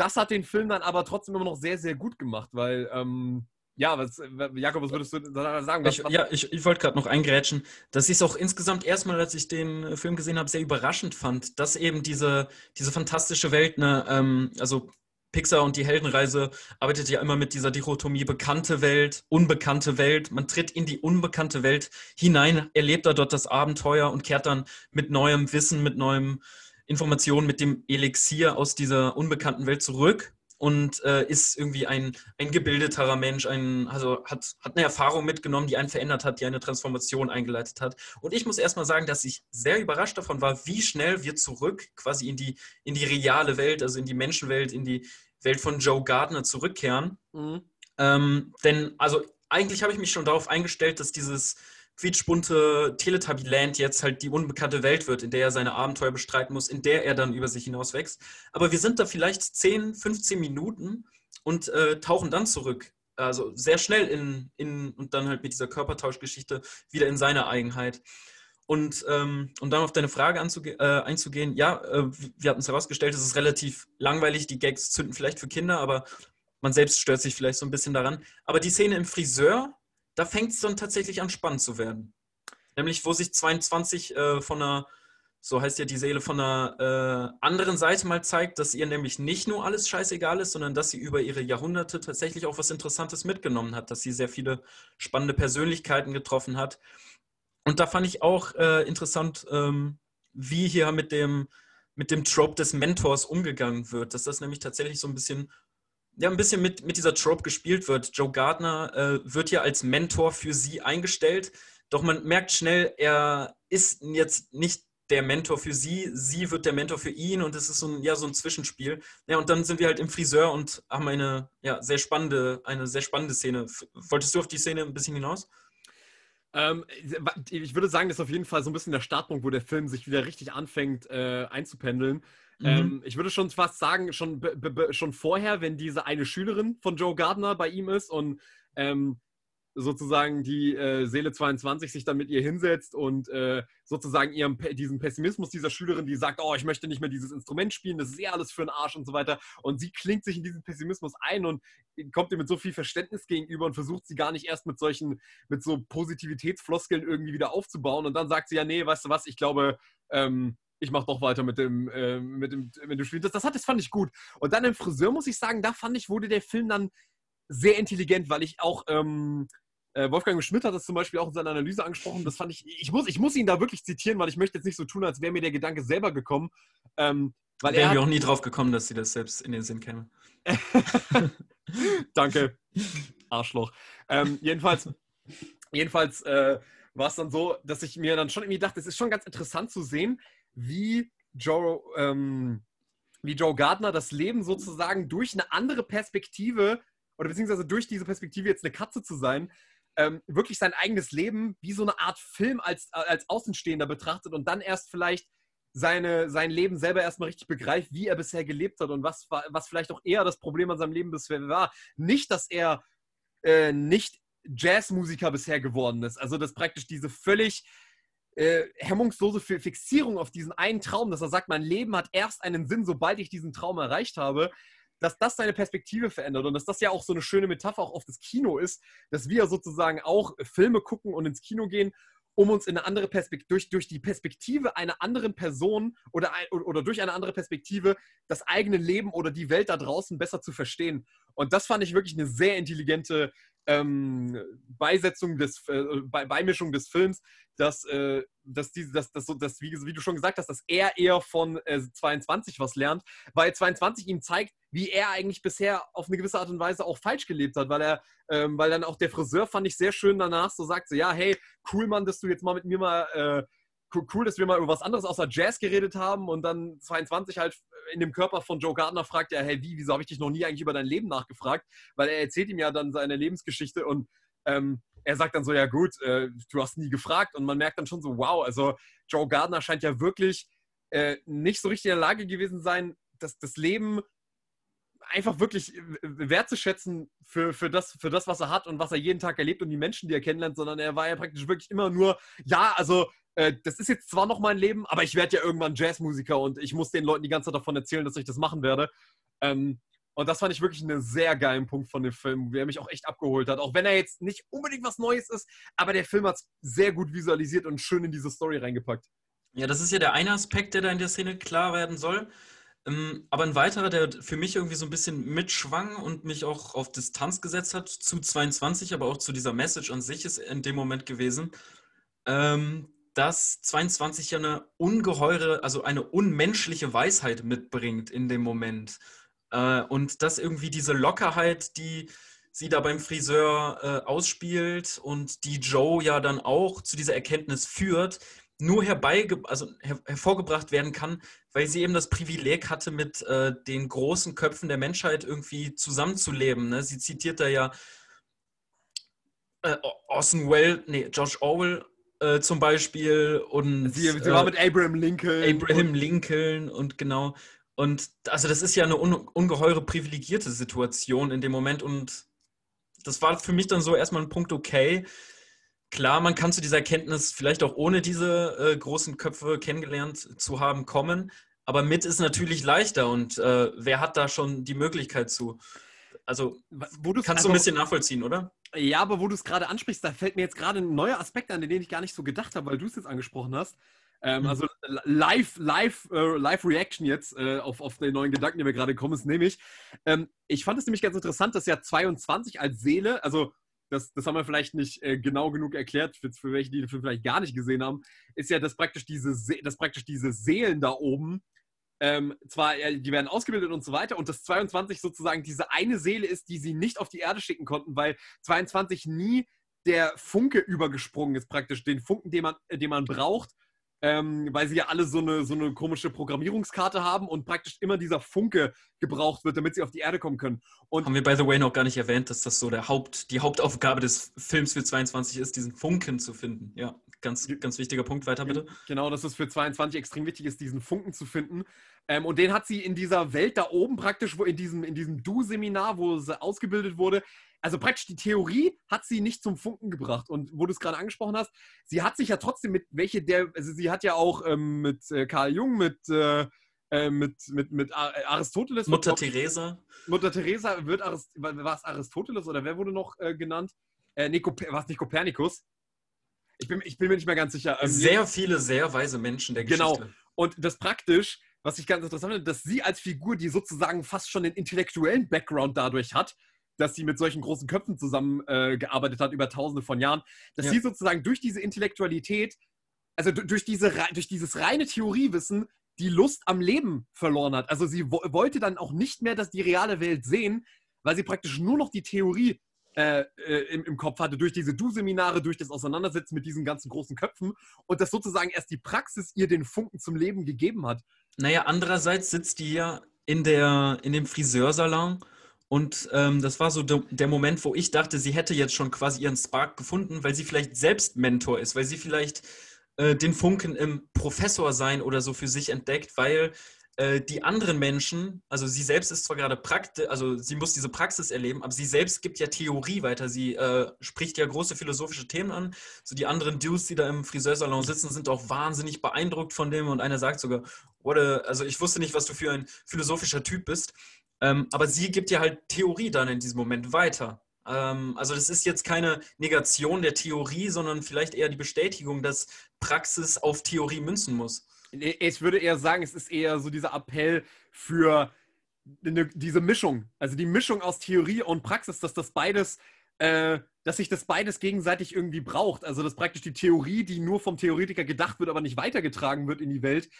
das hat den Film dann aber trotzdem immer noch sehr, sehr gut gemacht, weil, ähm, ja, was, Jakob, was würdest du sagen? Was, ich, ja, ich, ich wollte gerade noch eingrätschen, dass ich es auch insgesamt erstmal, als ich den Film gesehen habe, sehr überraschend fand, dass eben diese, diese fantastische Welt, ne, ähm, also Pixar und die Heldenreise arbeitet ja immer mit dieser Dichotomie bekannte Welt, unbekannte Welt. Man tritt in die unbekannte Welt hinein, erlebt da dort das Abenteuer und kehrt dann mit neuem Wissen, mit neuem Informationen, mit dem Elixier aus dieser unbekannten Welt zurück und äh, ist irgendwie ein, ein gebildeterer Mensch, ein, also hat, hat eine Erfahrung mitgenommen, die einen verändert hat, die eine Transformation eingeleitet hat. Und ich muss erstmal sagen, dass ich sehr überrascht davon war, wie schnell wir zurück quasi in die, in die reale Welt, also in die Menschenwelt, in die Welt von Joe Gardner zurückkehren. Mhm. Ähm, denn, also eigentlich habe ich mich schon darauf eingestellt, dass dieses quietschbunte Teletubby-Land jetzt halt die unbekannte Welt wird, in der er seine Abenteuer bestreiten muss, in der er dann über sich hinaus wächst. Aber wir sind da vielleicht 10, 15 Minuten und äh, tauchen dann zurück. Also sehr schnell in, in und dann halt mit dieser Körpertauschgeschichte wieder in seine Eigenheit. Und ähm, um dann auf deine Frage äh, einzugehen, ja, äh, wir hatten es herausgestellt, es ist relativ langweilig, die Gags zünden vielleicht für Kinder, aber man selbst stört sich vielleicht so ein bisschen daran. Aber die Szene im Friseur, da fängt es dann tatsächlich an, spannend zu werden. Nämlich, wo sich 22 äh, von einer, so heißt ja die Seele, von einer äh, anderen Seite mal zeigt, dass ihr nämlich nicht nur alles scheißegal ist, sondern dass sie über ihre Jahrhunderte tatsächlich auch was Interessantes mitgenommen hat, dass sie sehr viele spannende Persönlichkeiten getroffen hat. Und da fand ich auch äh, interessant, ähm, wie hier mit dem, mit dem Trope des Mentors umgegangen wird, dass das nämlich tatsächlich so ein bisschen ja, ein bisschen mit, mit dieser Trope gespielt wird. Joe Gardner äh, wird ja als Mentor für sie eingestellt, doch man merkt schnell, er ist jetzt nicht der Mentor für sie, sie wird der Mentor für ihn und es ist so ein, ja, so ein Zwischenspiel. Ja, und dann sind wir halt im Friseur und haben eine ja, sehr spannende, eine sehr spannende Szene. Wolltest du auf die Szene ein bisschen hinaus? Ähm, ich würde sagen, das ist auf jeden Fall so ein bisschen der Startpunkt, wo der Film sich wieder richtig anfängt äh, einzupendeln. Mhm. Ähm, ich würde schon fast sagen, schon, schon vorher, wenn diese eine Schülerin von Joe Gardner bei ihm ist und ähm, sozusagen die äh, Seele 22 sich dann mit ihr hinsetzt und äh, sozusagen ihrem, diesen Pessimismus dieser Schülerin, die sagt, oh, ich möchte nicht mehr dieses Instrument spielen, das ist eh alles für den Arsch und so weiter. Und sie klingt sich in diesen Pessimismus ein und kommt ihr mit so viel Verständnis gegenüber und versucht sie gar nicht erst mit solchen, mit so Positivitätsfloskeln irgendwie wieder aufzubauen. Und dann sagt sie, ja, nee, weißt du was, ich glaube, ähm, ich mache doch weiter mit dem, äh, mit dem, mit dem Spiel. Das, das, hat, das fand ich gut. Und dann im Friseur muss ich sagen, da fand ich, wurde der Film dann sehr intelligent, weil ich auch, ähm, äh, Wolfgang Schmidt hat das zum Beispiel auch in seiner Analyse angesprochen. Das fand ich, ich muss, ich muss ihn da wirklich zitieren, weil ich möchte jetzt nicht so tun, als wäre mir der Gedanke selber gekommen. Ähm, weil Wären wir auch nie drauf gekommen, dass sie das selbst in den Sinn käme. <laughs> Danke, Arschloch. Ähm, jedenfalls, jedenfalls äh, war es dann so, dass ich mir dann schon irgendwie dachte, es ist schon ganz interessant zu sehen, wie Joe, ähm, wie Joe Gardner das Leben sozusagen durch eine andere Perspektive oder beziehungsweise durch diese Perspektive jetzt eine Katze zu sein, ähm, wirklich sein eigenes Leben wie so eine Art Film als, als Außenstehender betrachtet und dann erst vielleicht seine, sein Leben selber erstmal richtig begreift, wie er bisher gelebt hat und was, was vielleicht auch eher das Problem an seinem Leben bisher war. Nicht, dass er äh, nicht Jazzmusiker bisher geworden ist. Also, dass praktisch diese völlig äh, hemmungslose Fixierung auf diesen einen Traum, dass er sagt, mein Leben hat erst einen Sinn, sobald ich diesen Traum erreicht habe, dass das seine Perspektive verändert und dass das ja auch so eine schöne Metapher auch auf das Kino ist, dass wir sozusagen auch Filme gucken und ins Kino gehen, um uns in eine andere Perspektive, durch, durch die Perspektive einer anderen Person oder, oder durch eine andere Perspektive das eigene Leben oder die Welt da draußen besser zu verstehen. Und das fand ich wirklich eine sehr intelligente ähm, Beisetzung des, äh, Beimischung des Films, dass, äh, dass, die, dass, dass, dass wie, wie, du schon gesagt hast, dass er eher von äh, 22 was lernt, weil 22 ihm zeigt, wie er eigentlich bisher auf eine gewisse Art und Weise auch falsch gelebt hat, weil er, ähm, weil dann auch der Friseur fand ich sehr schön danach so sagt, so ja, hey, cool Mann, dass du jetzt mal mit mir mal äh, cool, dass wir mal über was anderes außer Jazz geredet haben und dann 22 halt in dem Körper von Joe Gardner fragt er, hey, wie, wieso habe ich dich noch nie eigentlich über dein Leben nachgefragt? Weil er erzählt ihm ja dann seine Lebensgeschichte und ähm, er sagt dann so, ja gut, äh, du hast nie gefragt und man merkt dann schon so, wow, also Joe Gardner scheint ja wirklich äh, nicht so richtig in der Lage gewesen sein, das, das Leben einfach wirklich wertzuschätzen für, für, das, für das, was er hat und was er jeden Tag erlebt und die Menschen, die er kennenlernt, sondern er war ja praktisch wirklich immer nur, ja, also äh, das ist jetzt zwar noch mein Leben, aber ich werde ja irgendwann Jazzmusiker und ich muss den Leuten die ganze Zeit davon erzählen, dass ich das machen werde. Ähm, und das fand ich wirklich einen sehr geilen Punkt von dem Film, der mich auch echt abgeholt hat. Auch wenn er jetzt nicht unbedingt was Neues ist, aber der Film hat es sehr gut visualisiert und schön in diese Story reingepackt. Ja, das ist ja der eine Aspekt, der da in der Szene klar werden soll. Ähm, aber ein weiterer, der für mich irgendwie so ein bisschen mitschwang und mich auch auf Distanz gesetzt hat zu 22, aber auch zu dieser Message an sich ist in dem Moment gewesen, ähm, dass 22 ja eine ungeheure, also eine unmenschliche Weisheit mitbringt in dem Moment. Äh, und dass irgendwie diese Lockerheit, die sie da beim Friseur äh, ausspielt und die Joe ja dann auch zu dieser Erkenntnis führt, nur herbeige also her hervorgebracht werden kann, weil sie eben das Privileg hatte, mit äh, den großen Köpfen der Menschheit irgendwie zusammenzuleben. Ne? Sie zitiert da ja äh, Orson Welles, nee, George Orwell äh, zum Beispiel und sie, sie war äh, mit Abraham Lincoln. Abraham Lincoln und genau. Und also das ist ja eine un ungeheure privilegierte Situation in dem Moment und das war für mich dann so erstmal ein Punkt, okay, klar, man kann zu dieser Erkenntnis vielleicht auch ohne diese äh, großen Köpfe kennengelernt zu haben kommen, aber mit ist natürlich leichter und äh, wer hat da schon die Möglichkeit zu? Also, kannst also, du ein bisschen nachvollziehen, oder? Ja, aber wo du es gerade ansprichst, da fällt mir jetzt gerade ein neuer Aspekt an, den ich gar nicht so gedacht habe, weil du es jetzt angesprochen hast. Ähm, mhm. Also live, live, äh, live Reaction jetzt äh, auf, auf den neuen Gedanken, die mir gerade kommen, ist nämlich, ähm, ich fand es nämlich ganz interessant, dass ja 22 als Seele, also das, das haben wir vielleicht nicht äh, genau genug erklärt, für, für welche, die den Film vielleicht gar nicht gesehen haben, ist ja, dass praktisch diese, dass praktisch diese Seelen da oben, ähm, zwar, die werden ausgebildet und so weiter, und das 22 sozusagen diese eine Seele ist, die sie nicht auf die Erde schicken konnten, weil 22 nie der Funke übergesprungen ist, praktisch den Funken, den man, den man braucht, ähm, weil sie ja alle so eine, so eine komische Programmierungskarte haben und praktisch immer dieser Funke gebraucht wird, damit sie auf die Erde kommen können. Und haben wir, by the way, noch gar nicht erwähnt, dass das so der Haupt, die Hauptaufgabe des Films für 22 ist, diesen Funken zu finden. Ja, ganz, ganz wichtiger Punkt. Weiter bitte. Genau, dass es für 22 extrem wichtig ist, diesen Funken zu finden. Ähm, und den hat sie in dieser Welt da oben praktisch, wo in diesem, in diesem Du-Seminar, wo sie ausgebildet wurde, also praktisch die Theorie hat sie nicht zum Funken gebracht. Und wo du es gerade angesprochen hast, sie hat sich ja trotzdem mit welche der, also sie hat ja auch ähm, mit äh, Karl Jung, mit, äh, äh mit, mit, mit Aristoteles. Mutter Teresa. Mutter Teresa wird Arist war es Aristoteles oder wer wurde noch äh, genannt? Äh, Nico, war es nicht Kopernikus? Ich bin, ich bin mir nicht mehr ganz sicher. Ähm, sehr viele sehr weise Menschen der genau. Geschichte. Genau. Und das praktisch, was ich ganz interessant finde, dass sie als Figur, die sozusagen fast schon den intellektuellen Background dadurch hat, dass sie mit solchen großen Köpfen zusammengearbeitet äh, hat über tausende von Jahren, dass ja. sie sozusagen durch diese Intellektualität, also durch, diese, durch dieses reine Theoriewissen, die Lust am Leben verloren hat. Also sie wo wollte dann auch nicht mehr dass die reale Welt sehen, weil sie praktisch nur noch die Theorie äh, äh, im, im, Kopf hatte, durch diese Du-Seminare, durch das Auseinandersetzen mit diesen ganzen großen Köpfen und dass sozusagen erst die Praxis ihr den Funken zum Leben gegeben hat. Naja, andererseits sitzt die ja in, der, in dem Friseursalon und ähm, das war so de der Moment, wo ich dachte, sie hätte jetzt schon quasi ihren Spark gefunden, weil sie vielleicht selbst Mentor ist, weil sie vielleicht äh, den Funken im Professor sein oder so für sich entdeckt, weil äh, die anderen Menschen, also sie selbst ist zwar gerade Praxis, also sie muss diese Praxis erleben, aber sie selbst gibt ja Theorie weiter. Sie äh, spricht ja große philosophische Themen an. So die anderen Dudes, die da im Friseursalon sitzen, sind auch wahnsinnig beeindruckt von dem und einer sagt sogar, oder, also ich wusste nicht, was du für ein philosophischer Typ bist. Ähm, aber sie gibt ja halt Theorie dann in diesem Moment weiter. Ähm, also das ist jetzt keine Negation der Theorie, sondern vielleicht eher die Bestätigung, dass Praxis auf Theorie münzen muss. Ich würde eher sagen, es ist eher so dieser Appell für eine, diese Mischung. Also die Mischung aus Theorie und Praxis, dass das beides äh, dass sich das beides gegenseitig irgendwie braucht. Also dass praktisch die Theorie, die nur vom Theoretiker gedacht wird, aber nicht weitergetragen wird in die Welt,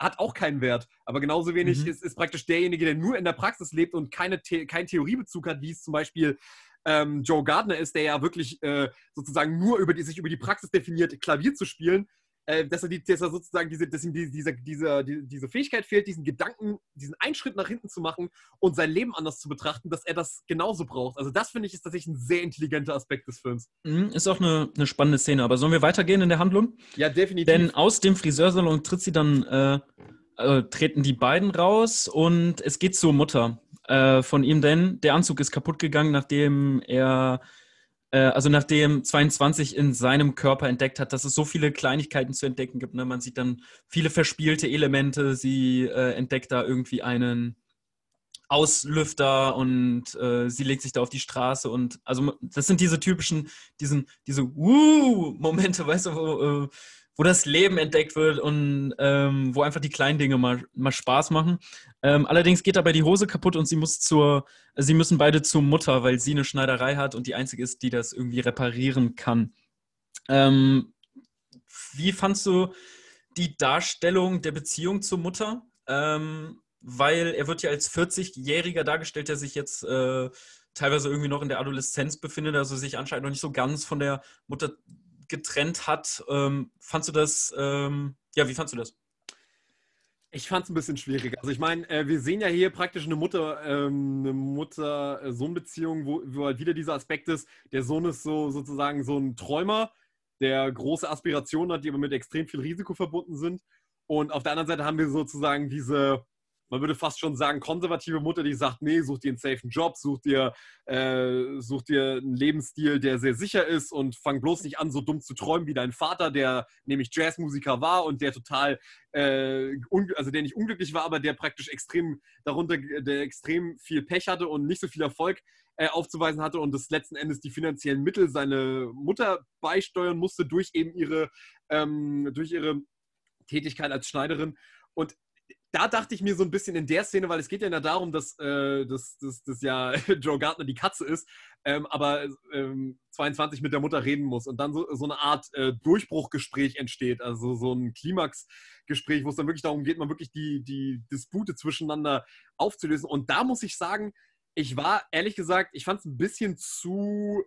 hat auch keinen Wert. Aber genauso wenig mhm. ist, ist, praktisch derjenige, der nur in der Praxis lebt und keine The keinen Theoriebezug hat, wie es zum Beispiel ähm, Joe Gardner ist, der ja wirklich äh, sozusagen nur über die, sich über die Praxis definiert, Klavier zu spielen äh, dass, er die, dass er sozusagen diese, dass ihm die, diese, diese, diese Fähigkeit fehlt, diesen Gedanken, diesen einen Schritt nach hinten zu machen und sein Leben anders zu betrachten, dass er das genauso braucht. Also das finde ich ist tatsächlich ein sehr intelligenter Aspekt des Films. Mhm, ist auch eine, eine spannende Szene, aber sollen wir weitergehen in der Handlung? Ja, definitiv. Denn aus dem Friseursalon tritt sie dann, äh, äh, treten die beiden raus und es geht zur Mutter. äh, von ihm, denn der Anzug ist kaputt gegangen, nachdem er, also nachdem 22 in seinem Körper entdeckt hat, dass es so viele Kleinigkeiten zu entdecken gibt. Ne? Man sieht dann viele verspielte Elemente. Sie äh, entdeckt da irgendwie einen Auslüfter und äh, sie legt sich da auf die Straße und also das sind diese typischen, diesen, diese Wuh-Momente, <laughs> weißt du, wo, äh, wo das Leben entdeckt wird und ähm, wo einfach die kleinen Dinge mal, mal Spaß machen. Ähm, allerdings geht dabei die Hose kaputt und sie muss zur, sie müssen beide zur Mutter, weil sie eine Schneiderei hat und die einzige ist, die das irgendwie reparieren kann. Ähm, wie fandst du die Darstellung der Beziehung zur Mutter? Ähm, weil er wird ja als 40-Jähriger dargestellt, der sich jetzt äh, teilweise irgendwie noch in der Adoleszenz befindet, also sich anscheinend noch nicht so ganz von der Mutter getrennt hat. Ähm, fandst du das, ähm, ja, wie fandst du das? Ich fand es ein bisschen schwierig. Also ich meine, äh, wir sehen ja hier praktisch eine Mutter, ähm, eine Mutter-Sohn-Beziehung, wo, wo, halt wieder dieser Aspekt ist, der Sohn ist so sozusagen so ein Träumer, der große Aspirationen hat, die aber mit extrem viel Risiko verbunden sind. Und auf der anderen Seite haben wir sozusagen diese, man würde fast schon sagen, konservative Mutter, die sagt, nee, such dir einen safen Job, such dir, äh, such dir einen Lebensstil, der sehr sicher ist und fang bloß nicht an, so dumm zu träumen wie dein Vater, der nämlich Jazzmusiker war und der total, äh, also der nicht unglücklich war, aber der praktisch extrem darunter, der extrem viel Pech hatte und nicht so viel Erfolg äh, aufzuweisen hatte und das letzten Endes die finanziellen Mittel seine Mutter beisteuern musste durch eben ihre, ähm, durch ihre Tätigkeit als Schneiderin. Und da dachte ich mir so ein bisschen in der Szene, weil es geht ja darum, dass, äh, dass, dass, dass ja <laughs> Joe Gardner die Katze ist, ähm, aber ähm, 22 mit der Mutter reden muss und dann so, so eine Art äh, Durchbruchgespräch entsteht, also so ein Klimaxgespräch, wo es dann wirklich darum geht, mal wirklich die, die Dispute zwischeneinander aufzulösen. Und da muss ich sagen, ich war ehrlich gesagt, ich fand es ein bisschen zu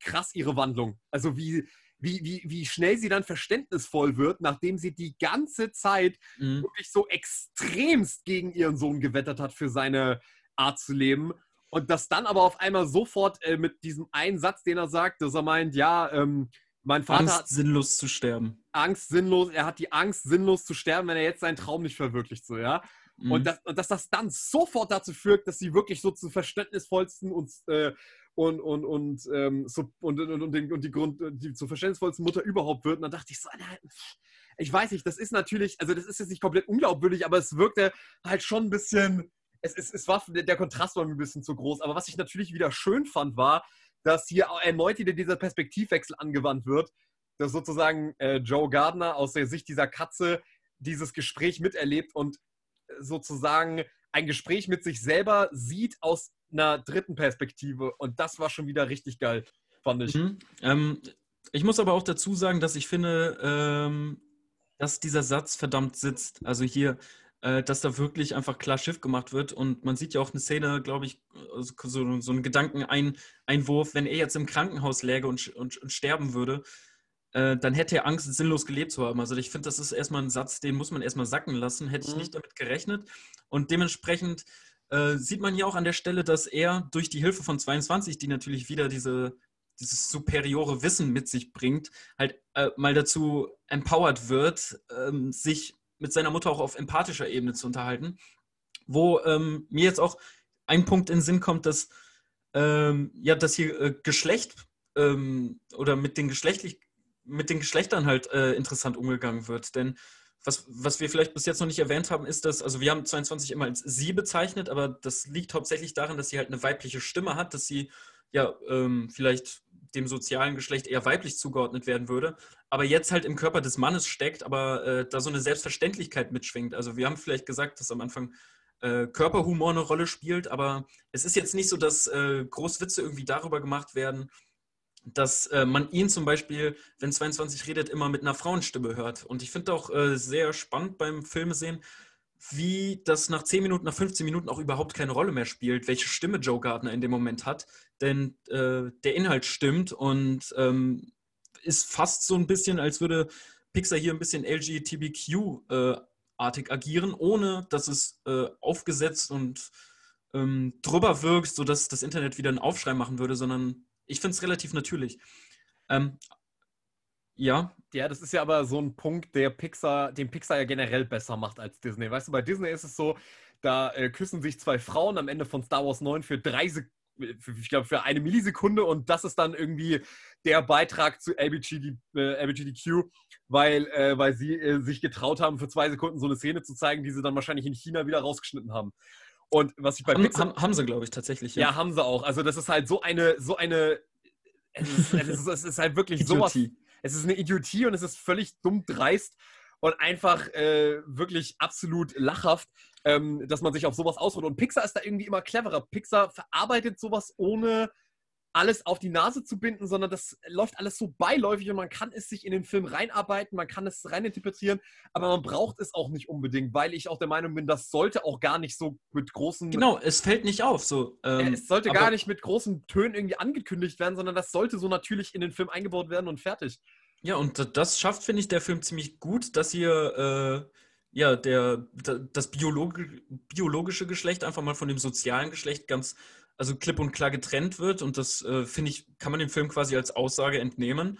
krass ihre Wandlung. Also wie, wie, wie, wie schnell sie dann verständnisvoll wird, nachdem sie die ganze Zeit mhm. wirklich so extremst gegen ihren Sohn gewettert hat für seine Art zu leben. Und das dann aber auf einmal sofort äh, mit diesem einen Satz, den er sagt, dass er meint, ja, ähm, mein Vater Angst, hat sinnlos zu sterben. Angst, sinnlos, er hat die Angst, sinnlos zu sterben, wenn er jetzt seinen Traum nicht verwirklicht, so, ja. Mhm. Und, das, und dass das dann sofort dazu führt, dass sie wirklich so zu verständnisvollsten und äh, und, und, und, ähm, so, und, und, und, und die Grund, die zur verständnisvollsten Mutter überhaupt wird. Und dann dachte ich so, ich weiß nicht, das ist natürlich, also das ist jetzt nicht komplett unglaubwürdig, aber es wirkte halt schon ein bisschen, es, es, es war, der Kontrast war mir ein bisschen zu groß. Aber was ich natürlich wieder schön fand, war, dass hier erneut wieder dieser Perspektivwechsel angewandt wird, dass sozusagen äh, Joe Gardner aus der Sicht dieser Katze dieses Gespräch miterlebt und sozusagen ein Gespräch mit sich selber sieht aus einer dritten Perspektive. Und das war schon wieder richtig geil, fand ich. Mhm. Ähm, ich muss aber auch dazu sagen, dass ich finde, ähm, dass dieser Satz verdammt sitzt. Also hier, äh, dass da wirklich einfach klar Schiff gemacht wird. Und man sieht ja auch eine Szene, glaube ich, also so, so einen Gedankeneinwurf, wenn er jetzt im Krankenhaus läge und, und, und sterben würde, äh, dann hätte er Angst, sinnlos gelebt zu haben. Also ich finde, das ist erstmal ein Satz, den muss man erstmal sacken lassen. Hätte ich mhm. nicht damit gerechnet. Und dementsprechend äh, sieht man hier auch an der Stelle, dass er durch die Hilfe von 22, die natürlich wieder diese, dieses superiore Wissen mit sich bringt, halt äh, mal dazu empowered wird, ähm, sich mit seiner Mutter auch auf empathischer Ebene zu unterhalten. Wo ähm, mir jetzt auch ein Punkt in den Sinn kommt, dass ähm, ja, dass hier äh, Geschlecht ähm, oder mit den geschlechtlich mit den Geschlechtern halt äh, interessant umgegangen wird. Denn was, was wir vielleicht bis jetzt noch nicht erwähnt haben, ist, dass, also wir haben 22 immer als sie bezeichnet, aber das liegt hauptsächlich daran, dass sie halt eine weibliche Stimme hat, dass sie ja ähm, vielleicht dem sozialen Geschlecht eher weiblich zugeordnet werden würde, aber jetzt halt im Körper des Mannes steckt, aber äh, da so eine Selbstverständlichkeit mitschwingt. Also wir haben vielleicht gesagt, dass am Anfang äh, Körperhumor eine Rolle spielt, aber es ist jetzt nicht so, dass äh, Großwitze irgendwie darüber gemacht werden, dass äh, man ihn zum Beispiel, wenn 22 redet, immer mit einer Frauenstimme hört. Und ich finde auch äh, sehr spannend beim Filmesehen, wie das nach 10 Minuten, nach 15 Minuten auch überhaupt keine Rolle mehr spielt, welche Stimme Joe Gardner in dem Moment hat. Denn äh, der Inhalt stimmt und ähm, ist fast so ein bisschen, als würde Pixar hier ein bisschen LGBTQ-artig äh, agieren, ohne dass es äh, aufgesetzt und ähm, drüber wirkt, sodass das Internet wieder einen Aufschrei machen würde, sondern ich finde es relativ natürlich. Ähm, ja. Ja, das ist ja aber so ein Punkt, der Pixar, den Pixar ja generell besser macht als Disney. Weißt du, bei Disney ist es so, da äh, küssen sich zwei Frauen am Ende von Star Wars 9 für drei Sekunden ich glaube, für eine Millisekunde und das ist dann irgendwie der Beitrag zu LBGD, äh, LBGDQ, weil, äh, weil sie äh, sich getraut haben, für zwei Sekunden so eine Szene zu zeigen, die sie dann wahrscheinlich in China wieder rausgeschnitten haben. Und was ich bei haben, Pixar, haben, haben sie, glaube ich, tatsächlich. Ja. ja. haben sie auch. Also das ist halt so eine, so eine, es ist, es ist, es ist halt wirklich sowas. Es ist eine Idiotie und es ist völlig dumm dreist und einfach äh, wirklich absolut lachhaft, ähm, dass man sich auf sowas ausruht. Und Pixar ist da irgendwie immer cleverer. Pixar verarbeitet sowas ohne alles auf die Nase zu binden, sondern das läuft alles so beiläufig und man kann es sich in den Film reinarbeiten, man kann es reininterpretieren, aber man braucht es auch nicht unbedingt, weil ich auch der Meinung bin, das sollte auch gar nicht so mit großen. Genau, es fällt nicht auf. So, ähm, es sollte gar nicht mit großen Tönen irgendwie angekündigt werden, sondern das sollte so natürlich in den Film eingebaut werden und fertig. Ja, und das schafft, finde ich, der Film ziemlich gut, dass hier äh, ja, der, das Biologi biologische Geschlecht einfach mal von dem sozialen Geschlecht ganz also klipp und klar getrennt wird. Und das, äh, finde ich, kann man dem Film quasi als Aussage entnehmen.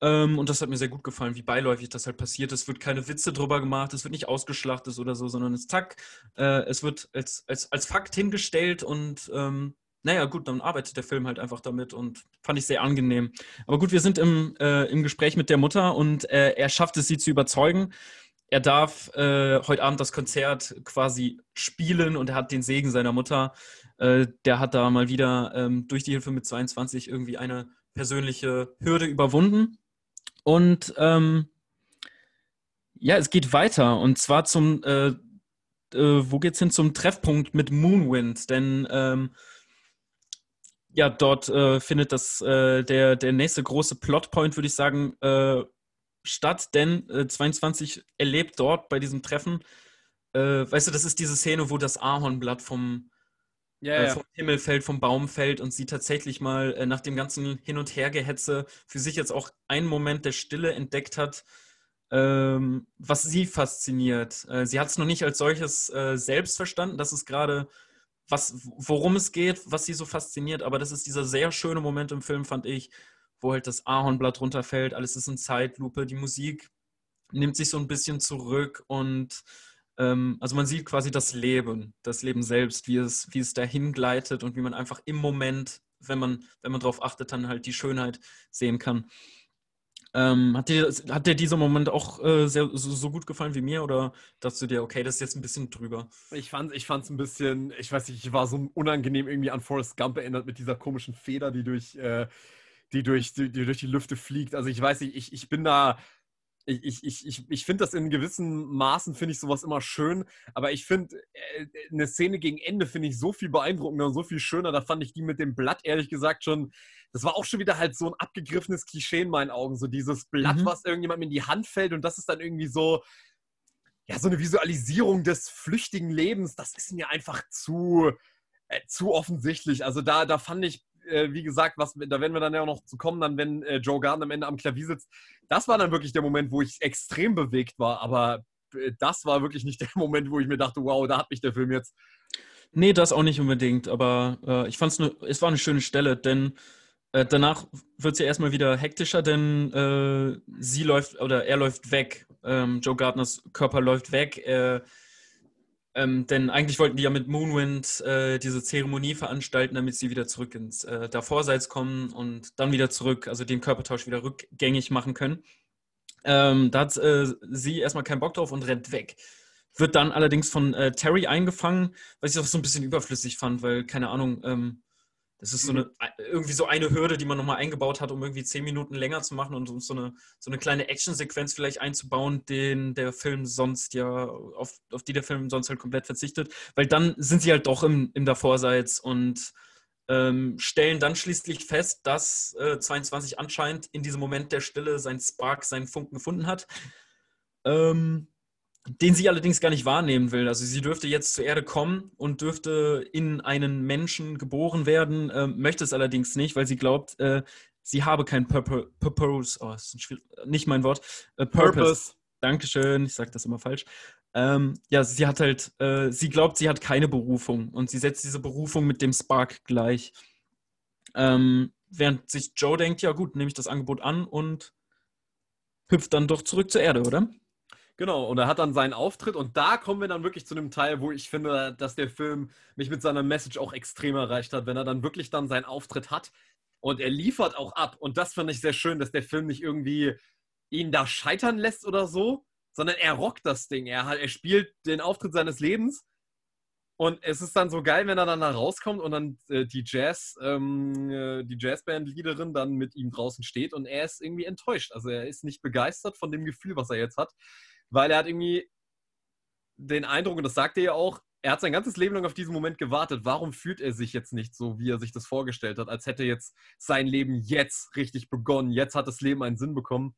Ähm, und das hat mir sehr gut gefallen, wie beiläufig das halt passiert. Es wird keine Witze drüber gemacht, es wird nicht ausgeschlachtet oder so, sondern es zack, äh, es wird als, als, als Fakt hingestellt und ähm, naja, gut, dann arbeitet der Film halt einfach damit und fand ich sehr angenehm. Aber gut, wir sind im, äh, im Gespräch mit der Mutter und äh, er schafft es, sie zu überzeugen er darf äh, heute Abend das Konzert quasi spielen und er hat den Segen seiner Mutter. Äh, der hat da mal wieder ähm, durch die Hilfe mit 22 irgendwie eine persönliche Hürde überwunden. Und ähm, ja, es geht weiter und zwar zum, äh, äh wo geht's hin? Zum Treffpunkt mit Moonwind, denn ähm, ja, dort äh, findet das äh, der, der nächste große Plotpoint, würde ich sagen, statt, denn äh, 22 erlebt dort bei diesem Treffen, äh, weißt du, das ist diese Szene, wo das Ahornblatt vom, ja, äh, vom Himmel fällt, vom Baum fällt und sie tatsächlich mal äh, nach dem ganzen Hin- und Hergehetze für sich jetzt auch einen Moment der Stille entdeckt hat, ähm, was sie fasziniert. Äh, sie hat es noch nicht als solches äh, selbst verstanden, das ist gerade was, worum es geht, was sie so fasziniert, aber das ist dieser sehr schöne Moment im Film, fand ich, wo halt das Ahornblatt runterfällt, alles ist in Zeitlupe, die Musik nimmt sich so ein bisschen zurück und ähm, also man sieht quasi das Leben, das Leben selbst, wie es, wie es dahin gleitet und wie man einfach im Moment, wenn man, wenn man darauf achtet, dann halt die Schönheit sehen kann. Ähm, hat, dir, hat dir dieser Moment auch äh, sehr, so, so, gut gefallen wie mir oder dachtest du dir, okay, das ist jetzt ein bisschen drüber? Ich fand es ich ein bisschen, ich weiß nicht, ich war so unangenehm irgendwie an Forrest Gump erinnert mit dieser komischen Feder, die durch, äh, die durch die, die durch die Lüfte fliegt. Also ich weiß nicht, ich, ich bin da, ich, ich, ich, ich finde das in gewissen Maßen, finde ich sowas immer schön, aber ich finde, äh, eine Szene gegen Ende finde ich so viel beeindruckender und so viel schöner. Da fand ich die mit dem Blatt, ehrlich gesagt, schon, das war auch schon wieder halt so ein abgegriffenes Klischee in meinen Augen. So dieses Blatt, mhm. was irgendjemandem in die Hand fällt und das ist dann irgendwie so, ja, so eine Visualisierung des flüchtigen Lebens, das ist mir einfach zu, äh, zu offensichtlich. Also da, da fand ich äh, wie gesagt, was, da werden wir dann ja auch noch zu kommen, dann, wenn äh, Joe Garden am Ende am Klavier sitzt. Das war dann wirklich der Moment, wo ich extrem bewegt war, aber äh, das war wirklich nicht <laughs> der Moment, wo ich mir dachte, wow, da hat mich der Film jetzt. Nee, das auch nicht unbedingt, aber äh, ich fand es, es war eine schöne Stelle, denn äh, danach wird es ja erstmal wieder hektischer, denn sie läuft oder er läuft weg. Ähm, Joe Gardners Körper läuft weg. Er ähm, denn eigentlich wollten die ja mit Moonwind äh, diese Zeremonie veranstalten, damit sie wieder zurück ins äh, Davorseits kommen und dann wieder zurück, also den Körpertausch wieder rückgängig machen können. Ähm, da hat äh, sie erstmal keinen Bock drauf und rennt weg. Wird dann allerdings von äh, Terry eingefangen, was ich auch so ein bisschen überflüssig fand, weil, keine Ahnung, ähm, das ist so eine, irgendwie so eine Hürde, die man nochmal eingebaut hat, um irgendwie zehn Minuten länger zu machen und um so eine, so eine kleine Actionsequenz vielleicht einzubauen, den der Film sonst ja, auf, auf die der Film sonst halt komplett verzichtet. Weil dann sind sie halt doch im, im Davorseits und ähm, stellen dann schließlich fest, dass äh, 22 anscheinend in diesem Moment der Stille sein Spark, seinen Funken gefunden hat. Ähm, den sie allerdings gar nicht wahrnehmen will. Also sie dürfte jetzt zur Erde kommen und dürfte in einen Menschen geboren werden, äh, möchte es allerdings nicht, weil sie glaubt, äh, sie habe kein Purpose, Purpose oh, ist nicht mein Wort, äh, Purpose. Purpose. Dankeschön, ich sage das immer falsch. Ähm, ja, sie hat halt, äh, sie glaubt, sie hat keine Berufung und sie setzt diese Berufung mit dem Spark gleich. Ähm, während sich Joe denkt, ja gut, nehme ich das Angebot an und hüpft dann doch zurück zur Erde, oder? Genau, und er hat dann seinen Auftritt und da kommen wir dann wirklich zu dem Teil, wo ich finde, dass der Film mich mit seiner Message auch extrem erreicht hat, wenn er dann wirklich dann seinen Auftritt hat und er liefert auch ab. Und das fand ich sehr schön, dass der Film nicht irgendwie ihn da scheitern lässt oder so, sondern er rockt das Ding. Er, er spielt den Auftritt seines Lebens und es ist dann so geil, wenn er dann da rauskommt und dann äh, die Jazz, ähm, äh, die Jazzband-Leaderin dann mit ihm draußen steht und er ist irgendwie enttäuscht. Also er ist nicht begeistert von dem Gefühl, was er jetzt hat weil er hat irgendwie den Eindruck, und das sagt er ja auch, er hat sein ganzes Leben lang auf diesen Moment gewartet. Warum fühlt er sich jetzt nicht so, wie er sich das vorgestellt hat, als hätte jetzt sein Leben jetzt richtig begonnen? Jetzt hat das Leben einen Sinn bekommen.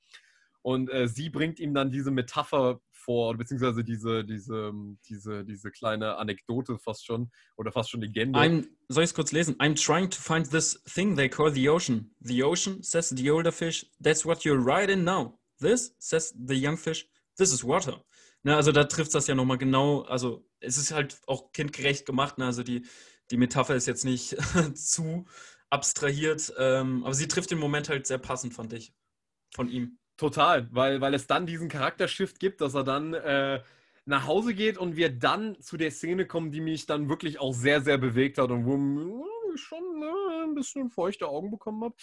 Und äh, sie bringt ihm dann diese Metapher vor, beziehungsweise diese, diese, diese, diese kleine Anekdote fast schon, oder fast schon Legende. I'm, soll ich es kurz lesen? I'm trying to find this thing they call the ocean. The ocean, says the older fish, that's what you're right in now. This, says the young fish, this is water. Ne, also da trifft das ja nochmal genau, also es ist halt auch kindgerecht gemacht, ne? also die, die Metapher ist jetzt nicht <laughs> zu abstrahiert, ähm, aber sie trifft den Moment halt sehr passend, fand ich, von ihm. Total, weil, weil es dann diesen Charaktershift gibt, dass er dann äh, nach Hause geht und wir dann zu der Szene kommen, die mich dann wirklich auch sehr, sehr bewegt hat und wo schon ein bisschen feuchte Augen bekommen habe.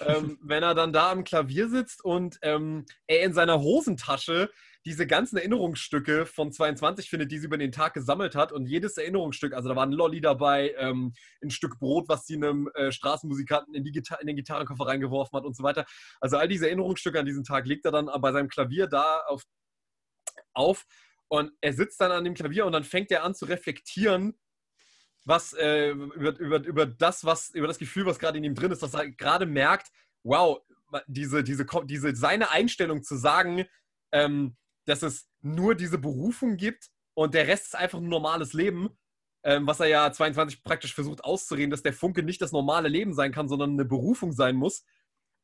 ähm, <laughs> wenn er dann da am Klavier sitzt und ähm, er in seiner Hosentasche diese ganzen Erinnerungsstücke von 22 findet, die sie über den Tag gesammelt hat. Und jedes Erinnerungsstück, also da war ein Lolli dabei, ähm, ein Stück Brot, was sie einem äh, Straßenmusikanten in, die in den Gitarrenkoffer reingeworfen hat und so weiter. Also all diese Erinnerungsstücke an diesen Tag legt er dann bei seinem Klavier da auf, auf und er sitzt dann an dem Klavier und dann fängt er an zu reflektieren, was äh, über, über, über das, was, über das Gefühl, was gerade in ihm drin ist, dass er gerade merkt, wow, diese, diese, diese, seine Einstellung zu sagen, ähm, dass es nur diese Berufung gibt und der Rest ist einfach ein normales Leben, ähm, was er ja 22 praktisch versucht auszureden, dass der Funke nicht das normale Leben sein kann, sondern eine Berufung sein muss.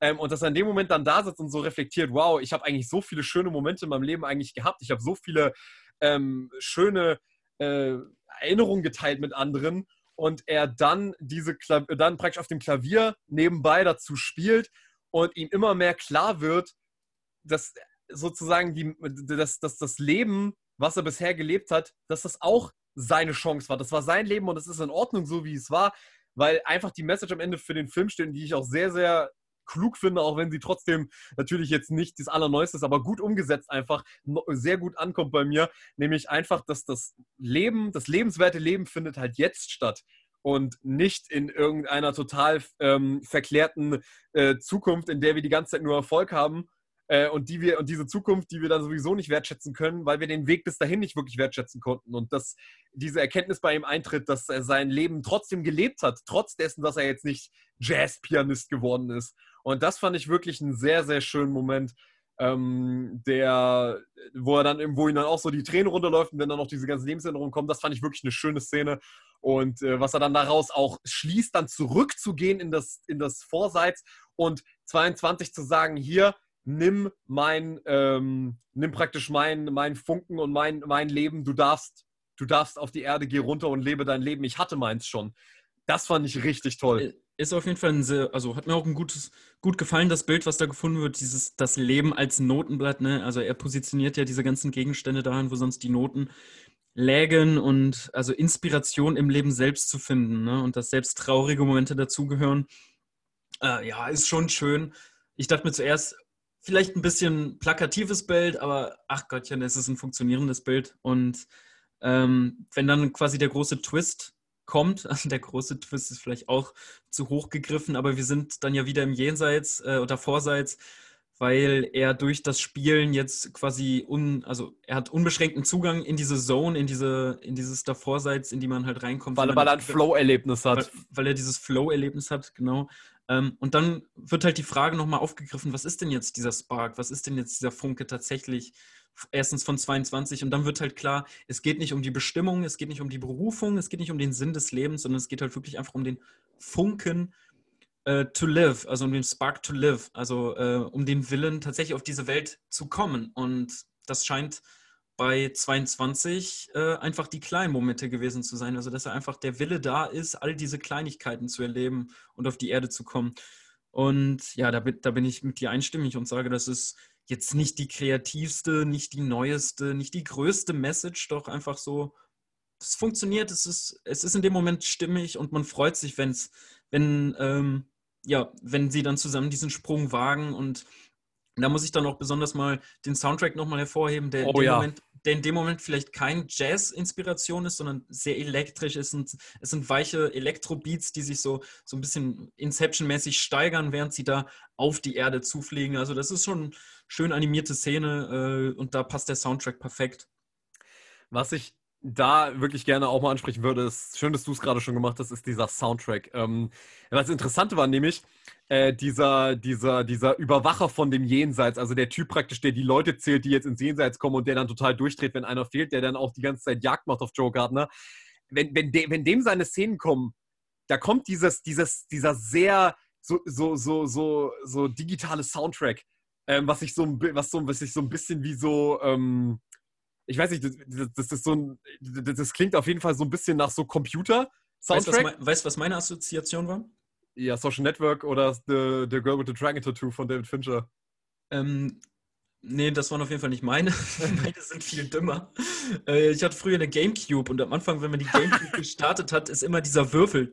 Ähm, und dass er in dem Moment dann da sitzt und so reflektiert, wow, ich habe eigentlich so viele schöne Momente in meinem Leben eigentlich gehabt. Ich habe so viele ähm, schöne äh, Erinnerungen geteilt mit anderen und er dann diese Kla dann praktisch auf dem Klavier nebenbei dazu spielt und ihm immer mehr klar wird, dass sozusagen die, dass, dass das Leben, was er bisher gelebt hat, dass das auch seine Chance war. Das war sein Leben und es ist in Ordnung, so wie es war, weil einfach die Message am Ende für den Film steht, die ich auch sehr, sehr klug finde, auch wenn sie trotzdem natürlich jetzt nicht das Allerneueste ist, aber gut umgesetzt einfach, sehr gut ankommt bei mir, nämlich einfach, dass das Leben, das lebenswerte Leben findet halt jetzt statt und nicht in irgendeiner total ähm, verklärten äh, Zukunft, in der wir die ganze Zeit nur Erfolg haben äh, und die wir und diese Zukunft, die wir dann sowieso nicht wertschätzen können, weil wir den Weg bis dahin nicht wirklich wertschätzen konnten und dass diese Erkenntnis bei ihm eintritt, dass er sein Leben trotzdem gelebt hat, trotz dessen, dass er jetzt nicht Jazzpianist geworden ist. Und das fand ich wirklich einen sehr sehr schönen Moment. Ähm, der, wo er dann, wo ihn dann auch so die Tränen runterläuft und wenn dann noch diese ganzen Lebensänderungen kommen, das fand ich wirklich eine schöne Szene. Und äh, was er dann daraus auch schließt, dann zurückzugehen in das, in das Vorseits und 22 zu sagen, hier, nimm mein, ähm, nimm praktisch mein, mein Funken und mein, mein Leben, du darfst, du darfst auf die Erde, geh runter und lebe dein Leben. Ich hatte meins schon. Das fand ich richtig toll. Ist auf jeden Fall ein sehr, also hat mir auch ein gutes, gut gefallen, das Bild, was da gefunden wird, dieses, das Leben als Notenblatt, ne? Also er positioniert ja diese ganzen Gegenstände dahin, wo sonst die Noten lägen und also Inspiration im Leben selbst zu finden, ne? Und dass selbst traurige Momente dazugehören. Äh, ja, ist schon schön. Ich dachte mir zuerst, vielleicht ein bisschen plakatives Bild, aber ach Gottchen, es ist ein funktionierendes Bild. Und ähm, wenn dann quasi der große Twist kommt, <laughs> also der große Twist ist vielleicht auch zu hoch gegriffen, aber wir sind dann ja wieder im Jenseits äh, oder Vorseits, weil er durch das Spielen jetzt quasi un, also er hat unbeschränkten Zugang in diese Zone, in diese, in dieses Davorseits, in die man halt reinkommt. Weil, weil er ein Flow-Erlebnis hat. Weil, weil, er dieses Flow-Erlebnis hat, genau. Ähm, und dann wird halt die Frage nochmal aufgegriffen, was ist denn jetzt dieser Spark? Was ist denn jetzt dieser Funke tatsächlich? Erstens von 22 und dann wird halt klar, es geht nicht um die Bestimmung, es geht nicht um die Berufung, es geht nicht um den Sinn des Lebens, sondern es geht halt wirklich einfach um den Funken äh, to live, also um den Spark to live, also äh, um den Willen tatsächlich auf diese Welt zu kommen. Und das scheint bei 22 äh, einfach die kleinen Momente gewesen zu sein. Also dass er einfach der Wille da ist, all diese Kleinigkeiten zu erleben und auf die Erde zu kommen. Und ja, da da bin ich mit dir einstimmig und sage, das ist jetzt nicht die kreativste, nicht die neueste, nicht die größte Message, doch einfach so, es funktioniert, es ist, es ist in dem Moment stimmig und man freut sich, wenn's, wenn, ähm, ja, wenn sie dann zusammen diesen Sprung wagen und da muss ich dann auch besonders mal den Soundtrack nochmal hervorheben, der, oh, ja. Moment, der, in dem Moment vielleicht kein Jazz-Inspiration ist, sondern sehr elektrisch. Es sind, es sind weiche Elektro-Beats, die sich so, so ein bisschen Inception-mäßig steigern, während sie da auf die Erde zufliegen. Also das ist schon eine schön animierte Szene äh, und da passt der Soundtrack perfekt. Was ich da wirklich gerne auch mal ansprechen würde, ist schön, dass du es gerade schon gemacht hast, ist dieser Soundtrack. Ähm, was Interessante war nämlich, äh, dieser, dieser, dieser Überwacher von dem Jenseits, also der Typ praktisch, der die Leute zählt, die jetzt ins Jenseits kommen und der dann total durchdreht, wenn einer fehlt, der dann auch die ganze Zeit Jagd macht auf Joe Gardner. Wenn, wenn, de, wenn dem seine Szenen kommen, da kommt dieses, dieses, dieser sehr so, so, so, so, so digitale Soundtrack, ähm, was sich so, was so, so ein bisschen wie so, ähm, ich weiß nicht, das, das, ist so ein, das klingt auf jeden Fall so ein bisschen nach so Computer-Soundtrack. Weißt du, was, was meine Assoziation war? Ja, Social Network oder The, the Girl with the Dragon Tattoo von David Fincher. Ähm, Nee, das waren auf jeden Fall nicht meine. <laughs> meine sind viel dümmer. Äh, ich hatte früher eine Gamecube und am Anfang, wenn man die Gamecube <laughs> gestartet hat, ist immer dieser Würfel.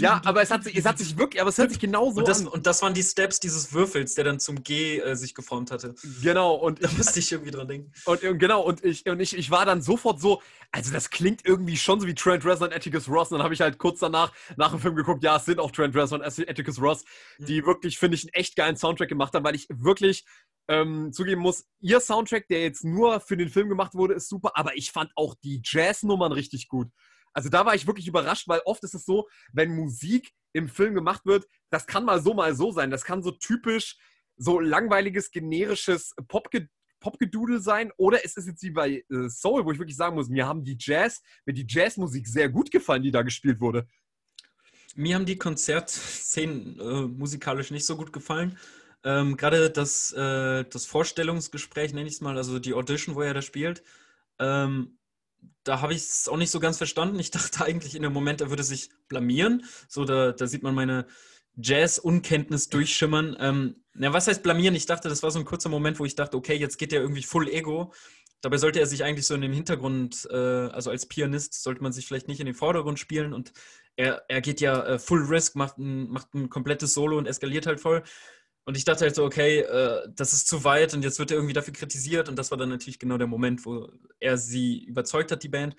Ja, aber es hat sich, es hat sich wirklich, aber es hört sich genauso und das, an. Und das waren die Steps dieses Würfels, der dann zum G äh, sich geformt hatte. Genau, und da musste ich irgendwie dran denken. Und, und genau, und ich, und ich, ich war dann sofort so, also das klingt irgendwie schon so wie Trent Reznor und Atticus Ross. Und dann habe ich halt kurz danach nach dem Film geguckt, ja, es sind auch Trent Reznor und Atticus Ross, die mhm. wirklich, finde ich, einen echt geilen Soundtrack gemacht haben, weil ich wirklich ähm, zugeben muss, ihr Soundtrack, der jetzt nur für den Film gemacht wurde, ist super, aber ich fand auch die Jazz-Nummern richtig gut. Also da war ich wirklich überrascht, weil oft ist es so, wenn Musik im Film gemacht wird, das kann mal so, mal so sein. Das kann so typisch so langweiliges, generisches Popge Popgedudel sein oder es ist jetzt wie bei äh, Soul, wo ich wirklich sagen muss, mir haben die Jazz, mir die Jazzmusik sehr gut gefallen, die da gespielt wurde. Mir haben die Konzertszenen äh, musikalisch nicht so gut gefallen. Ähm, Gerade das, äh, das Vorstellungsgespräch, nenne ich es mal, also die Audition, wo er da spielt, ähm, da habe ich es auch nicht so ganz verstanden. Ich <laughs> dachte eigentlich in dem Moment, er würde sich blamieren. So, da, da sieht man meine Jazz-Unkenntnis durchschimmern. Ähm, na, was heißt blamieren? Ich dachte, das war so ein kurzer Moment, wo ich dachte, okay, jetzt geht er irgendwie full Ego. Dabei sollte er sich eigentlich so in dem Hintergrund, äh, also als Pianist, sollte man sich vielleicht nicht in den Vordergrund spielen und er, er geht ja äh, full risk, macht ein, macht ein komplettes Solo und eskaliert halt voll. Und ich dachte halt so, okay, äh, das ist zu weit und jetzt wird er irgendwie dafür kritisiert. Und das war dann natürlich genau der Moment, wo er sie überzeugt hat, die Band.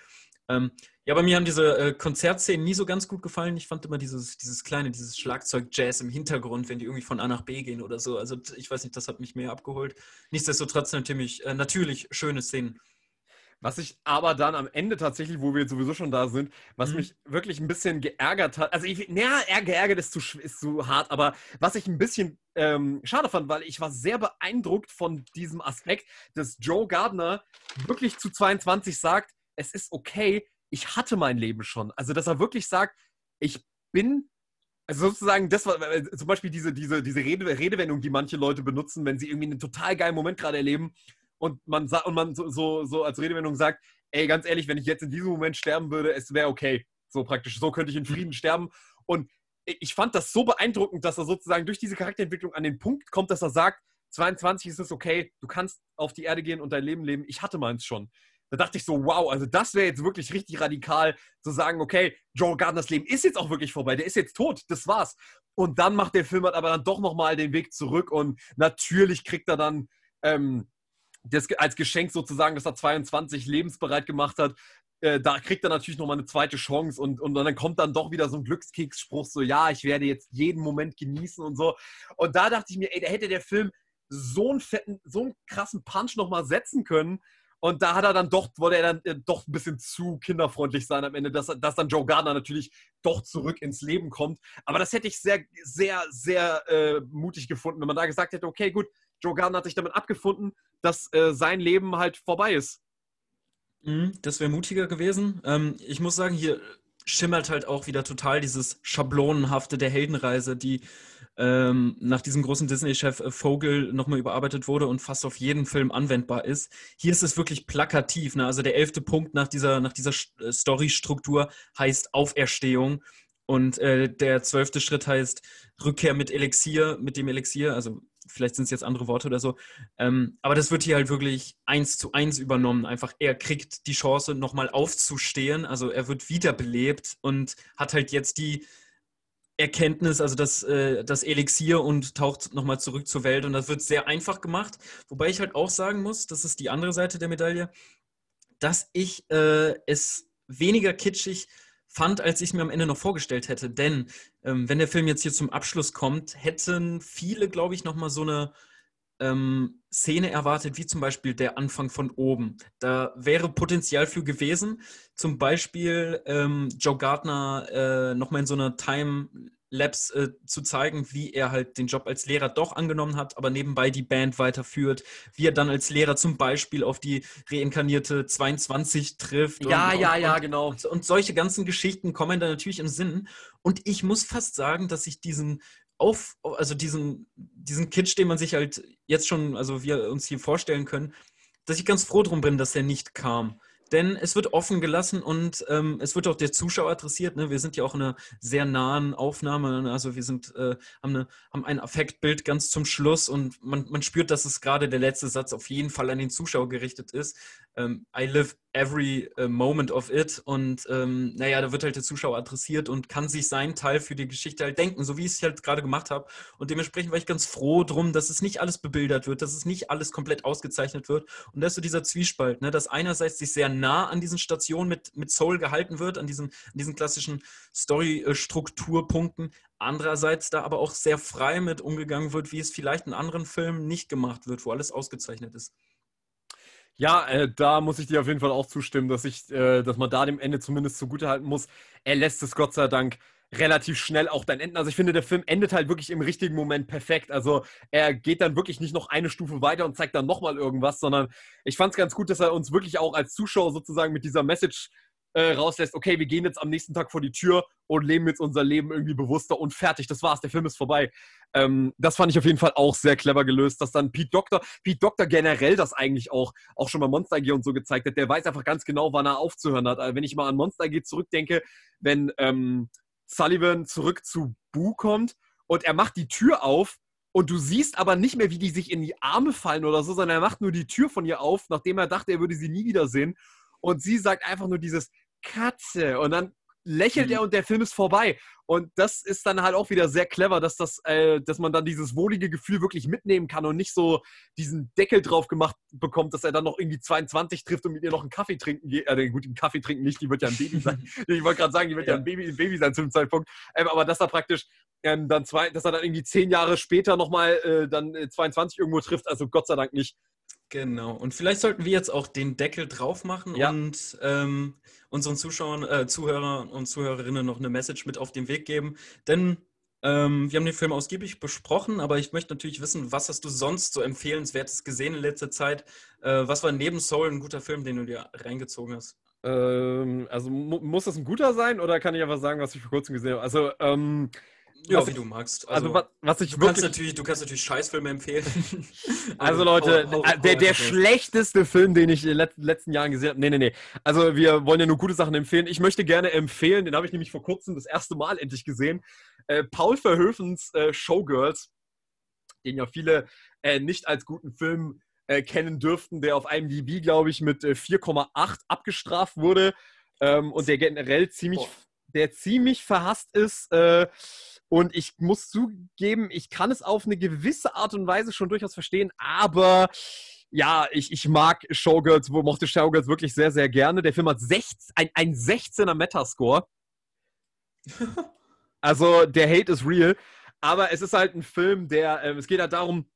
Ähm, ja, bei mir haben diese äh, Konzertszenen nie so ganz gut gefallen. Ich fand immer dieses, dieses kleine, dieses Schlagzeug-Jazz im Hintergrund, wenn die irgendwie von A nach B gehen oder so. Also ich weiß nicht, das hat mich mehr abgeholt. Nichtsdestotrotz natürlich, äh, natürlich schöne Szenen. Was ich aber dann am Ende tatsächlich, wo wir jetzt sowieso schon da sind, was mhm. mich wirklich ein bisschen geärgert hat, also ich, naja, geärgert ist zu, ist zu hart, aber was ich ein bisschen ähm, schade fand, weil ich war sehr beeindruckt von diesem Aspekt, dass Joe Gardner wirklich zu 22 sagt, es ist okay, ich hatte mein Leben schon. Also, dass er wirklich sagt, ich bin also sozusagen, das war äh, zum Beispiel diese, diese, diese Rede, Redewendung, die manche Leute benutzen, wenn sie irgendwie einen total geilen Moment gerade erleben und man, und man so, so, so als Redewendung sagt, ey, ganz ehrlich, wenn ich jetzt in diesem Moment sterben würde, es wäre okay. So praktisch, so könnte ich in Frieden sterben. Und ich fand das so beeindruckend, dass er sozusagen durch diese Charakterentwicklung an den Punkt kommt, dass er sagt, 22 ist es okay, du kannst auf die Erde gehen und dein Leben leben. Ich hatte meins schon. Da dachte ich so, wow, also das wäre jetzt wirklich richtig radikal, zu sagen, okay, Joe Gardners Leben ist jetzt auch wirklich vorbei, der ist jetzt tot, das war's. Und dann macht der Film halt aber dann doch nochmal den Weg zurück und natürlich kriegt er dann ähm, das als Geschenk sozusagen, dass er 22 lebensbereit gemacht hat, äh, da kriegt er natürlich nochmal eine zweite Chance und, und dann kommt dann doch wieder so ein Glückskeksspruch, so ja, ich werde jetzt jeden Moment genießen und so. Und da dachte ich mir, ey, da hätte der Film so einen fetten, so einen krassen Punch nochmal setzen können. Und da hat er dann doch, wollte er dann äh, doch ein bisschen zu kinderfreundlich sein am Ende, dass, dass dann Joe Gardner natürlich doch zurück ins Leben kommt. Aber das hätte ich sehr, sehr, sehr äh, mutig gefunden, wenn man da gesagt hätte, okay, gut, Joe Gardner hat sich damit abgefunden, dass äh, sein Leben halt vorbei ist. Mhm, das wäre mutiger gewesen. Ähm, ich muss sagen, hier schimmert halt auch wieder total dieses Schablonenhafte der Heldenreise, die ähm, nach diesem großen Disney-Chef äh, Vogel nochmal überarbeitet wurde und fast auf jeden Film anwendbar ist. Hier ist es wirklich plakativ. Ne? Also der elfte Punkt nach dieser, nach dieser äh, Story-Struktur heißt Auferstehung. Und äh, der zwölfte Schritt heißt Rückkehr mit Elixier, mit dem Elixier, also vielleicht sind es jetzt andere Worte oder so. Ähm, aber das wird hier halt wirklich eins zu eins übernommen. Einfach, er kriegt die Chance, nochmal aufzustehen. Also er wird wiederbelebt und hat halt jetzt die Erkenntnis, also das, äh, das Elixier und taucht nochmal zurück zur Welt. Und das wird sehr einfach gemacht. Wobei ich halt auch sagen muss, das ist die andere Seite der Medaille, dass ich äh, es weniger kitschig fand, als ich es mir am Ende noch vorgestellt hätte. Denn ähm, wenn der Film jetzt hier zum Abschluss kommt, hätten viele, glaube ich, nochmal so eine ähm, Szene erwartet, wie zum Beispiel der Anfang von oben. Da wäre Potenzial für gewesen. Zum Beispiel ähm, Joe Gardner äh, nochmal in so einer Time Labs äh, zu zeigen, wie er halt den Job als Lehrer doch angenommen hat, aber nebenbei die Band weiterführt, wie er dann als Lehrer zum Beispiel auf die reinkarnierte 22 trifft. Ja, und, ja, und, ja, und, genau. Und solche ganzen Geschichten kommen da natürlich im Sinn. Und ich muss fast sagen, dass ich diesen auf, also diesen, diesen Kitsch, den man sich halt jetzt schon, also wir uns hier vorstellen können, dass ich ganz froh drum bin, dass er nicht kam denn es wird offen gelassen und ähm, es wird auch der Zuschauer adressiert. Ne? Wir sind ja auch in einer sehr nahen Aufnahme, ne? also wir sind, äh, haben, eine, haben ein Affektbild ganz zum Schluss und man, man spürt, dass es gerade der letzte Satz auf jeden Fall an den Zuschauer gerichtet ist. Ähm, I live every uh, moment of it und ähm, naja, da wird halt der Zuschauer adressiert und kann sich seinen Teil für die Geschichte halt denken, so wie ich es halt gerade gemacht habe. Und dementsprechend war ich ganz froh drum, dass es nicht alles bebildert wird, dass es nicht alles komplett ausgezeichnet wird und dass so dieser Zwiespalt, ne, dass einerseits sich sehr nah an diesen Stationen mit, mit Soul gehalten wird, an diesen, an diesen klassischen Story-Strukturpunkten, andererseits da aber auch sehr frei mit umgegangen wird, wie es vielleicht in anderen Filmen nicht gemacht wird, wo alles ausgezeichnet ist. Ja, äh, da muss ich dir auf jeden Fall auch zustimmen, dass ich, äh, dass man da dem Ende zumindest zugutehalten muss. Er lässt es Gott sei Dank relativ schnell auch dann enden. Also ich finde, der Film endet halt wirklich im richtigen Moment perfekt. Also er geht dann wirklich nicht noch eine Stufe weiter und zeigt dann nochmal irgendwas, sondern ich fand es ganz gut, dass er uns wirklich auch als Zuschauer sozusagen mit dieser Message äh, rauslässt, okay, wir gehen jetzt am nächsten Tag vor die Tür und leben jetzt unser Leben irgendwie bewusster und fertig. Das war's, der Film ist vorbei. Ähm, das fand ich auf jeden Fall auch sehr clever gelöst, dass dann Pete Doctor, Pete Doctor generell das eigentlich auch, auch schon bei Monster AG und so gezeigt hat. Der weiß einfach ganz genau, wann er aufzuhören hat. Also wenn ich mal an Monster AG zurückdenke, wenn ähm, Sullivan zurück zu Boo kommt und er macht die Tür auf und du siehst aber nicht mehr, wie die sich in die Arme fallen oder so, sondern er macht nur die Tür von ihr auf, nachdem er dachte, er würde sie nie wiedersehen. Und sie sagt einfach nur dieses Katze. Und dann lächelt mhm. er und der Film ist vorbei. Und das ist dann halt auch wieder sehr clever, dass, das, äh, dass man dann dieses wohlige Gefühl wirklich mitnehmen kann und nicht so diesen Deckel drauf gemacht bekommt, dass er dann noch irgendwie 22 trifft und mit ihr noch einen Kaffee trinken geht. Äh, gut, einen Kaffee trinken nicht, die wird ja ein Baby sein. <laughs> ich wollte gerade sagen, die wird ja, ja ein, Baby, ein Baby sein zu dem Zeitpunkt. Ähm, aber dass er praktisch ähm, dann zwei, dass er dann irgendwie zehn Jahre später nochmal äh, dann 22 äh, irgendwo trifft, also Gott sei Dank nicht. Genau. Und vielleicht sollten wir jetzt auch den Deckel drauf machen ja. und ähm, unseren Zuschauern, äh, Zuhörern und Zuhörerinnen noch eine Message mit auf den Weg geben. Denn ähm, wir haben den Film ausgiebig besprochen, aber ich möchte natürlich wissen, was hast du sonst so empfehlenswertes gesehen in letzter Zeit? Äh, was war neben Soul ein guter Film, den du dir reingezogen hast? Ähm, also mu muss das ein guter sein oder kann ich einfach sagen, was ich vor kurzem gesehen habe? Also ähm, ja, wie du magst. Also, also was, was ich du kannst natürlich, du kannst natürlich Scheißfilme empfehlen. <laughs> also Leute, hau, hau, der, der schlechteste Film, den ich in den letzten Jahren gesehen habe. Nee, nee, nee. Also wir wollen ja nur gute Sachen empfehlen. Ich möchte gerne empfehlen, den habe ich nämlich vor kurzem das erste Mal endlich gesehen. Äh, Paul Verhoevens äh, Showgirls, den ja viele äh, nicht als guten Film äh, kennen dürften, der auf IMDb, glaube ich, mit 4,8 äh, abgestraft wurde ähm, und der generell ziemlich, der ziemlich verhasst ist. Äh, und ich muss zugeben, ich kann es auf eine gewisse Art und Weise schon durchaus verstehen, aber ja, ich, ich mag Showgirls, wo mochte Showgirls wirklich sehr, sehr gerne. Der Film hat 16, ein, ein 16er Metascore. <laughs> also der Hate is real. Aber es ist halt ein Film, der, äh, es geht halt darum,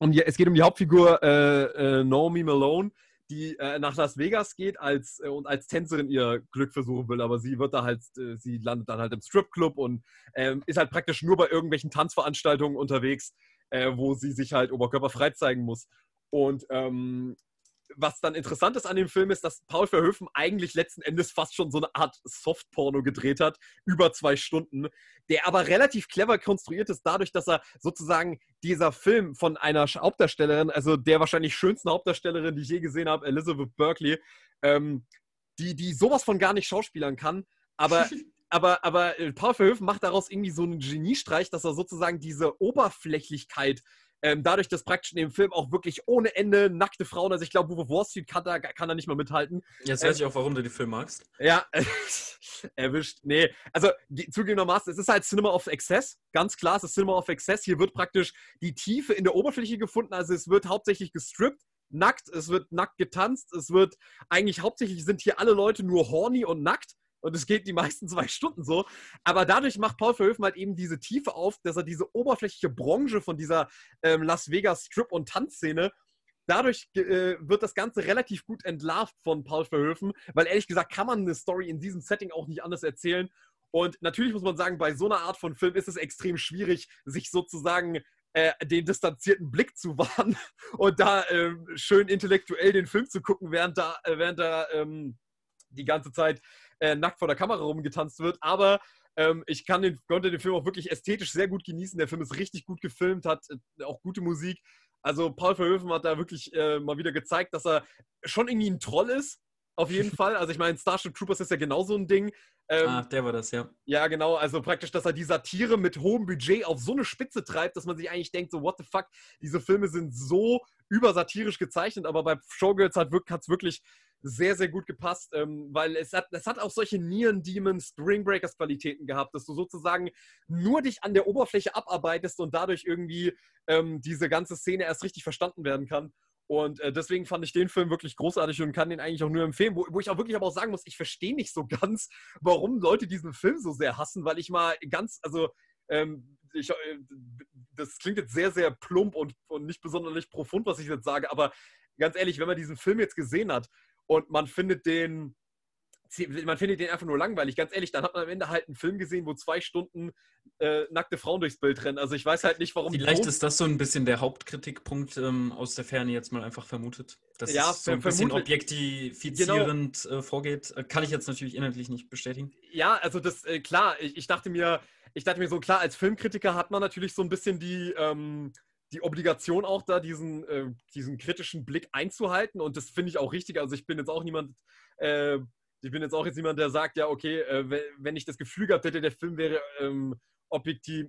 um die, es geht um die Hauptfigur äh, äh, Naomi Malone, die äh, nach Las Vegas geht als, äh, und als Tänzerin ihr Glück versuchen will, aber sie wird da halt, äh, sie landet dann halt im Stripclub und ähm, ist halt praktisch nur bei irgendwelchen Tanzveranstaltungen unterwegs, äh, wo sie sich halt oberkörperfrei zeigen muss. Und ähm, was dann interessant ist an dem Film ist, dass Paul Verhoeven eigentlich letzten Endes fast schon so eine Art Softporno gedreht hat, über zwei Stunden, der aber relativ clever konstruiert ist, dadurch, dass er sozusagen dieser Film von einer Hauptdarstellerin, also der wahrscheinlich schönsten Hauptdarstellerin, die ich je gesehen habe, Elizabeth Berkley, ähm, die, die sowas von gar nicht schauspielern kann, aber <laughs> aber, aber äh, Paul Verhoeven macht daraus irgendwie so einen Geniestreich, dass er sozusagen diese Oberflächlichkeit ähm, dadurch, dass praktisch in dem Film auch wirklich ohne Ende nackte Frauen, also ich glaube, Wolf Wall Street kann da, kann da nicht mal mithalten. Jetzt weiß ähm, ich auch, warum du den Film magst. Ja, <laughs> erwischt. Nee, also zugegebenermaßen, es ist halt Cinema of Excess, ganz klar, es ist Cinema of Excess. Hier wird praktisch die Tiefe in der Oberfläche gefunden, also es wird hauptsächlich gestrippt, nackt, es wird nackt getanzt, es wird eigentlich hauptsächlich sind hier alle Leute nur horny und nackt und es geht die meisten zwei Stunden so. Aber dadurch macht Paul Verhoeven halt eben diese Tiefe auf, dass er diese oberflächliche Branche von dieser ähm, Las Vegas Strip- und Tanzszene dadurch äh, wird das Ganze relativ gut entlarvt von Paul Verhoeven, weil ehrlich gesagt kann man eine Story in diesem Setting auch nicht anders erzählen. Und natürlich muss man sagen, bei so einer Art von Film ist es extrem schwierig, sich sozusagen äh, den distanzierten Blick zu wahren <laughs> und da äh, schön intellektuell den Film zu gucken, während da, äh, während da ähm, die ganze Zeit äh, nackt vor der Kamera rumgetanzt wird. Aber ähm, ich den, konnte den Film auch wirklich ästhetisch sehr gut genießen. Der Film ist richtig gut gefilmt, hat äh, auch gute Musik. Also Paul Verhoeven hat da wirklich äh, mal wieder gezeigt, dass er schon irgendwie ein Troll ist. Auf jeden <laughs> Fall. Also ich meine, Starship Troopers ist ja genauso ein Ding. Ähm, ah, der war das, ja. Ja, genau. Also praktisch, dass er die Satire mit hohem Budget auf so eine Spitze treibt, dass man sich eigentlich denkt, so, what the fuck, diese Filme sind so übersatirisch gezeichnet, aber bei Showgirls hat es wirklich sehr, sehr gut gepasst, ähm, weil es hat, es hat auch solche Neon Demon Spring Breakers Qualitäten gehabt, dass du sozusagen nur dich an der Oberfläche abarbeitest und dadurch irgendwie ähm, diese ganze Szene erst richtig verstanden werden kann. Und äh, deswegen fand ich den Film wirklich großartig und kann den eigentlich auch nur empfehlen, wo, wo ich auch wirklich aber auch sagen muss, ich verstehe nicht so <laughs> ganz, warum Leute diesen Film so sehr hassen, weil ich mal ganz, also ähm, ich, äh, das klingt jetzt sehr, sehr plump und, und nicht besonders profund, was ich jetzt sage, aber ganz ehrlich, wenn man diesen Film jetzt gesehen hat und man findet den, man findet den einfach nur langweilig. Ganz ehrlich, dann hat man am Ende halt einen Film gesehen, wo zwei Stunden äh, nackte Frauen durchs Bild rennen. Also ich weiß halt nicht, warum. Vielleicht ist das so ein bisschen der Hauptkritikpunkt ähm, aus der Ferne jetzt mal einfach vermutet. Dass ja, es so ein bisschen objektifizierend genau. äh, vorgeht. Äh, kann ich jetzt natürlich inhaltlich nicht bestätigen. Ja, also das, äh, klar, ich, ich, dachte mir, ich dachte mir so, klar, als Filmkritiker hat man natürlich so ein bisschen die, ähm, die Obligation auch da, diesen, äh, diesen kritischen Blick einzuhalten. Und das finde ich auch richtig. Also ich bin jetzt auch niemand, äh, ich bin jetzt auch jetzt niemand, der sagt, ja, okay, äh, wenn ich das Gefühl gehabt hätte, der Film wäre ähm, objektiv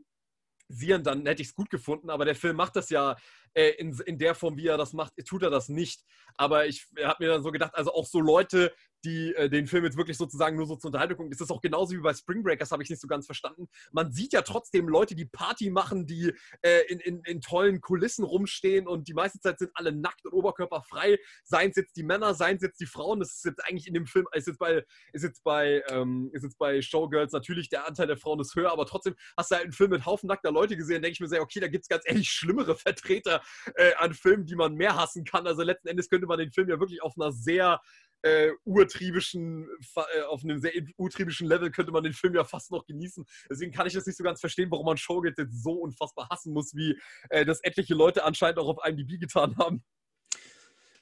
dann hätte ich es gut gefunden, aber der Film macht das ja äh, in, in der Form, wie er das macht, tut er das nicht. Aber ich habe mir dann so gedacht, also auch so Leute, die äh, den Film jetzt wirklich sozusagen nur so zur Unterhaltung gucken. Ist das auch genauso wie bei Spring Breakers, habe ich nicht so ganz verstanden. Man sieht ja trotzdem Leute, die Party machen, die äh, in, in, in, tollen Kulissen rumstehen und die meiste Zeit sind alle nackt und oberkörperfrei. Seien es jetzt die Männer, seien es jetzt die Frauen. Das ist jetzt eigentlich in dem Film, ist jetzt bei, ist jetzt bei, ähm, ist jetzt bei Showgirls natürlich der Anteil der Frauen ist höher, aber trotzdem hast du halt einen Film mit Haufen nackter Leute gesehen, denke ich mir sehr, okay, da gibt es ganz ehrlich schlimmere <laughs> Vertreter äh, an Filmen, die man mehr hassen kann. Also letzten Endes könnte man den Film ja wirklich auf einer sehr äh, urtriebischen, äh, auf einem sehr urtriebischen Level könnte man den Film ja fast noch genießen. Deswegen kann ich das nicht so ganz verstehen, warum man Showgirls jetzt so unfassbar hassen muss, wie äh, das etliche Leute anscheinend auch auf IMDb getan haben.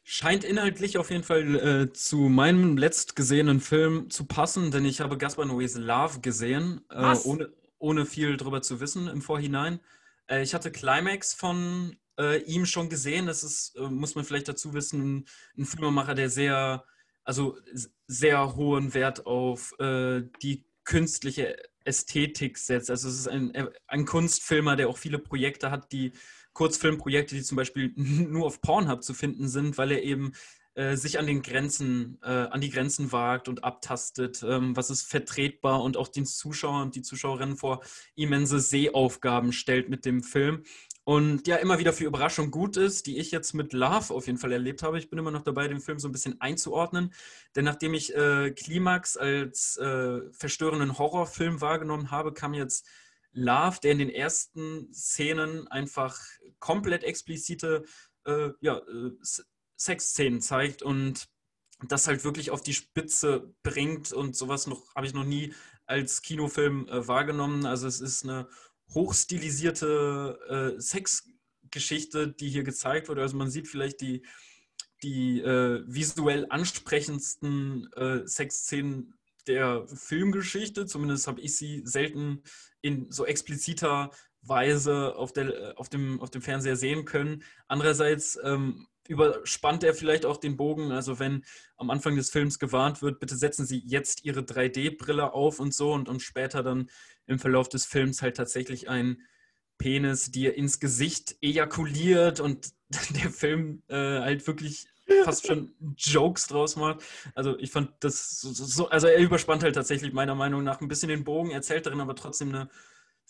Scheint inhaltlich auf jeden Fall äh, zu meinem letztgesehenen Film zu passen, denn ich habe Gaspar Noé's Love gesehen, äh, ohne, ohne viel drüber zu wissen im Vorhinein. Äh, ich hatte Climax von äh, ihm schon gesehen. Das ist, äh, muss man vielleicht dazu wissen, ein Filmemacher, der sehr also sehr hohen Wert auf äh, die künstliche Ästhetik setzt. Also es ist ein, äh, ein Kunstfilmer, der auch viele Projekte hat, die Kurzfilmprojekte, die zum Beispiel <laughs> nur auf Pornhub zu finden sind, weil er eben äh, sich an den Grenzen, äh, an die Grenzen wagt und abtastet, ähm, was ist vertretbar und auch den Zuschauer und die Zuschauerinnen vor immense Sehaufgaben stellt mit dem Film und ja immer wieder für Überraschung gut ist, die ich jetzt mit Love auf jeden Fall erlebt habe. Ich bin immer noch dabei, den Film so ein bisschen einzuordnen, denn nachdem ich äh, Klimax als äh, verstörenden Horrorfilm wahrgenommen habe, kam jetzt Love, der in den ersten Szenen einfach komplett explizite äh, ja, äh, Sexszenen zeigt und das halt wirklich auf die Spitze bringt und sowas noch habe ich noch nie als Kinofilm äh, wahrgenommen. Also es ist eine hochstilisierte äh, Sexgeschichte, die hier gezeigt wurde. Also man sieht vielleicht die, die äh, visuell ansprechendsten äh, Sexszenen der Filmgeschichte. Zumindest habe ich sie selten in so expliziter Weise auf, der, auf, dem, auf dem Fernseher sehen können. Andererseits ähm, überspannt er vielleicht auch den Bogen. Also wenn am Anfang des Films gewarnt wird, bitte setzen Sie jetzt Ihre 3D-Brille auf und so und, und später dann im Verlauf des Films halt tatsächlich ein Penis dir ins Gesicht ejakuliert und <laughs> der Film äh, halt wirklich fast schon Jokes draus macht. Also ich fand das so, also er überspannt halt tatsächlich meiner Meinung nach ein bisschen den Bogen, erzählt darin aber trotzdem eine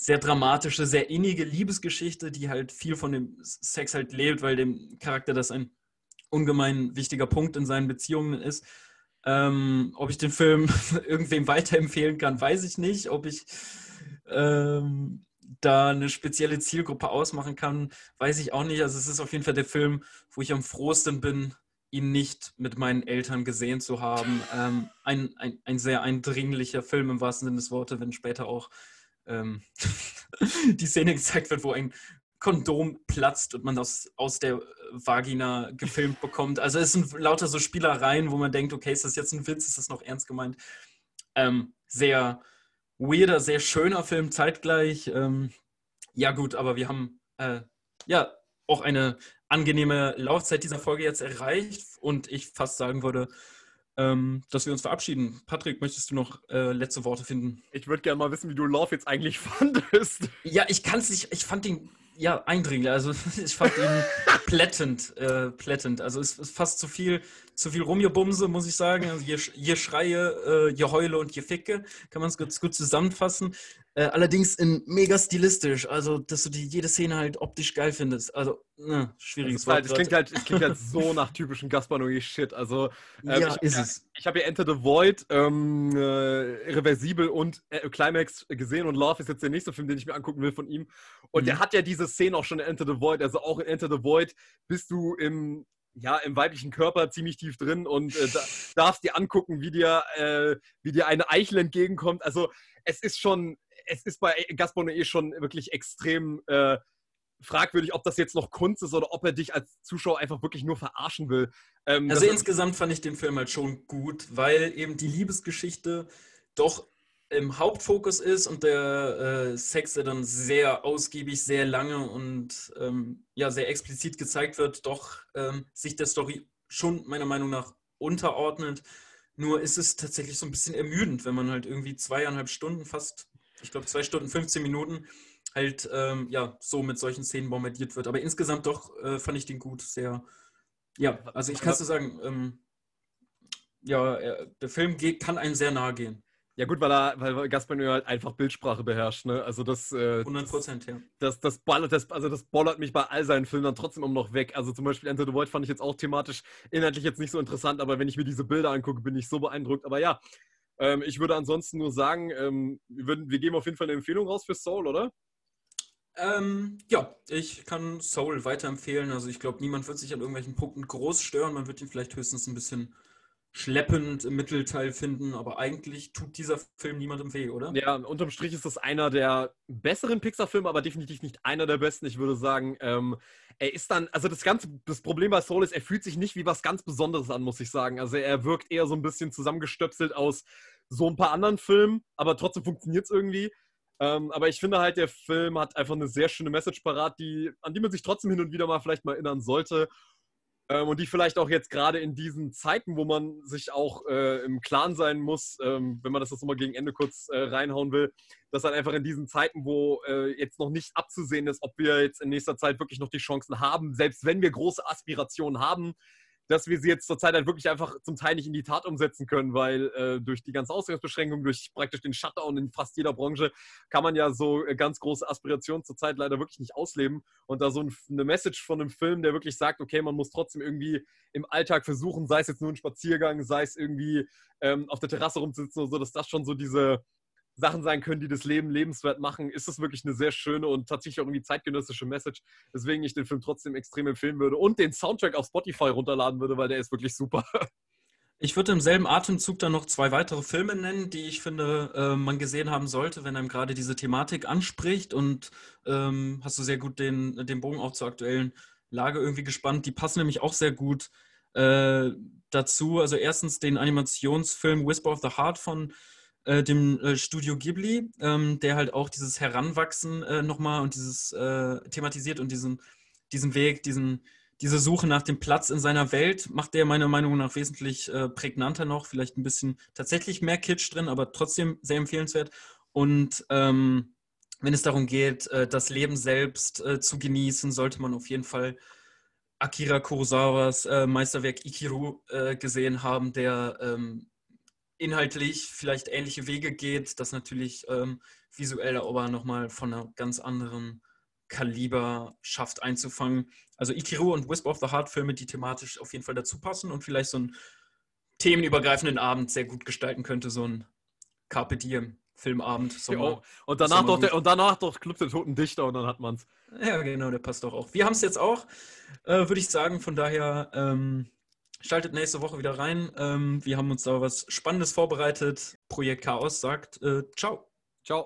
sehr dramatische, sehr innige Liebesgeschichte, die halt viel von dem Sex halt lebt, weil dem Charakter das ein ungemein wichtiger Punkt in seinen Beziehungen ist. Ähm, ob ich den Film <laughs> irgendwem weiterempfehlen kann, weiß ich nicht. Ob ich ähm, da eine spezielle Zielgruppe ausmachen kann, weiß ich auch nicht. Also es ist auf jeden Fall der Film, wo ich am frohsten bin, ihn nicht mit meinen Eltern gesehen zu haben. Ähm, ein, ein, ein sehr eindringlicher Film im wahrsten Sinne des Wortes, wenn später auch ähm, <laughs> die Szene gezeigt wird, wo ein Kondom platzt und man das aus der Vagina gefilmt bekommt. Also es sind lauter so Spielereien, wo man denkt, okay, ist das jetzt ein Witz, ist das noch ernst gemeint? Ähm, sehr weirder, sehr schöner Film zeitgleich. Ähm, ja gut, aber wir haben äh, ja auch eine angenehme Laufzeit dieser Folge jetzt erreicht und ich fast sagen würde, ähm, dass wir uns verabschieden. Patrick, möchtest du noch äh, letzte Worte finden? Ich würde gerne mal wissen, wie du Love jetzt eigentlich <laughs> fandest. Ja, ich kann es nicht, ich fand ihn ja eindringlich, also <laughs> ich fand ihn <laughs> plättend, äh, plättend. Also es ist fast zu viel, zu viel Rumgebumse, muss ich sagen. Also je, je Schreie, äh, je Heule und je Ficke, kann man es gut, gut zusammenfassen. Äh, allerdings in mega stilistisch, also dass du die jede Szene halt optisch geil findest. Also, ne, schwieriges Wort. Halt, es, klingt halt, es klingt halt so nach typischen Gaspar Noé-Shit. Also, ähm, ja, ist ja, es. Ich habe ja Enter the Void, ähm, äh, Irreversibel und äh, Climax gesehen und Love ist jetzt der nächste Film, den ich mir angucken will von ihm. Und mhm. der hat ja diese Szene auch schon in Enter the Void. Also auch in Enter the Void bist du im ja, im weiblichen Körper ziemlich tief drin und äh, da, darfst dir angucken, wie dir, äh, wie dir eine Eichel entgegenkommt. Also es ist schon, es ist bei Gaspar Noé schon wirklich extrem äh, fragwürdig, ob das jetzt noch Kunst ist oder ob er dich als Zuschauer einfach wirklich nur verarschen will. Ähm, also insgesamt fand ich den Film halt schon gut, weil eben die Liebesgeschichte doch im Hauptfokus ist und der äh, Sex, der dann sehr ausgiebig, sehr lange und ähm, ja, sehr explizit gezeigt wird, doch ähm, sich der Story schon meiner Meinung nach unterordnet. Nur ist es tatsächlich so ein bisschen ermüdend, wenn man halt irgendwie zweieinhalb Stunden fast ich glaube, zwei Stunden, 15 Minuten halt ähm, ja so mit solchen Szenen bombardiert wird. Aber insgesamt doch äh, fand ich den gut, sehr. Ja, also ich kann es sagen, ähm, ja, er, der Film geht, kann einem sehr nahe gehen. Ja gut, weil er, weil Gaspar Noé halt einfach Bildsprache beherrscht, ne? Also das, äh, 100 Prozent, ja. Das, das, ballert, das, also das bollert mich bei all seinen Filmen dann trotzdem immer noch weg. Also zum Beispiel Enter the Void fand ich jetzt auch thematisch inhaltlich jetzt nicht so interessant, aber wenn ich mir diese Bilder angucke, bin ich so beeindruckt. Aber ja, ähm, ich würde ansonsten nur sagen, ähm, wir, würden, wir, geben auf jeden Fall eine Empfehlung raus für Soul, oder? Ähm, ja, ich kann Soul weiterempfehlen. Also ich glaube, niemand wird sich an irgendwelchen Punkten groß stören. Man wird ihn vielleicht höchstens ein bisschen schleppend im Mittelteil finden, aber eigentlich tut dieser Film niemandem weh, oder? Ja, unterm Strich ist das einer der besseren Pixar-Filme, aber definitiv nicht einer der besten. Ich würde sagen, ähm, er ist dann, also das ganze, das Problem bei Soul ist, er fühlt sich nicht wie was ganz Besonderes an, muss ich sagen. Also er wirkt eher so ein bisschen zusammengestöpselt aus so ein paar anderen Filmen, aber trotzdem funktioniert es irgendwie. Ähm, aber ich finde halt, der Film hat einfach eine sehr schöne Message parat, die, an die man sich trotzdem hin und wieder mal vielleicht mal erinnern sollte. Ähm, und die vielleicht auch jetzt gerade in diesen Zeiten, wo man sich auch äh, im Klaren sein muss, ähm, wenn man das jetzt nochmal gegen Ende kurz äh, reinhauen will, dass dann einfach in diesen Zeiten, wo äh, jetzt noch nicht abzusehen ist, ob wir jetzt in nächster Zeit wirklich noch die Chancen haben, selbst wenn wir große Aspirationen haben, dass wir sie jetzt zurzeit halt wirklich einfach zum Teil nicht in die Tat umsetzen können, weil äh, durch die ganze Ausgangsbeschränkung, durch praktisch den Shutdown in fast jeder Branche, kann man ja so äh, ganz große Aspirationen zurzeit leider wirklich nicht ausleben. Und da so ein, eine Message von einem Film, der wirklich sagt, okay, man muss trotzdem irgendwie im Alltag versuchen, sei es jetzt nur ein Spaziergang, sei es irgendwie ähm, auf der Terrasse rumsitzen oder so, dass das schon so diese, Sachen sein können, die das Leben lebenswert machen, ist es wirklich eine sehr schöne und tatsächlich auch irgendwie zeitgenössische Message, weswegen ich den Film trotzdem extrem empfehlen würde und den Soundtrack auf Spotify runterladen würde, weil der ist wirklich super. <laughs> Ich würde im selben Atemzug dann noch zwei weitere Filme nennen, die ich finde, äh, man gesehen haben sollte, wenn einem gerade diese Thematik anspricht. Und ähm, hast du sehr gut den, den Bogen auch zur aktuellen Lage irgendwie gespannt. Die passen nämlich auch sehr gut äh, dazu. Also erstens den Animationsfilm Whisper of the Heart von äh, dem äh, Studio Ghibli, ähm, der halt auch dieses Heranwachsen äh, nochmal und dieses äh, thematisiert und diesen, diesen Weg, diesen, diese Suche nach dem Platz in seiner Welt macht der meiner Meinung nach wesentlich äh, prägnanter noch, vielleicht ein bisschen tatsächlich mehr Kitsch drin, aber trotzdem sehr empfehlenswert. Und ähm, wenn es darum geht, äh, das Leben selbst zu genießen, sollte man auf jeden Fall Akira Kurosawas Meisterwerk Ikiru gesehen haben, der ähm, inhaltlich vielleicht ähnliche Wege geht, das natürlich ähm, visuell aber nochmal von einer ganz anderen Kaliber schafft einzufangen. Also Ikiru und Whisper of the Heart Filme, die thematisch auf jeden Fall dazu passen und vielleicht so einen themenübergreifenden Abend sehr gut gestalten könnte, so ein Carpe Diem. Filmabend. Sommer, ja, und, danach doch der, und danach doch Club der Toten Dichter und dann hat man es. Ja, genau, der passt doch auch. Wir haben es jetzt auch, äh, würde ich sagen. Von daher ähm, Schaltet nächste Woche wieder rein. Ähm, wir haben uns da was Spannendes vorbereitet. Projekt Chaos sagt äh, Ciao. Ciao.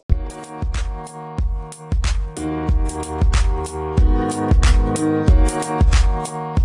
Thank you.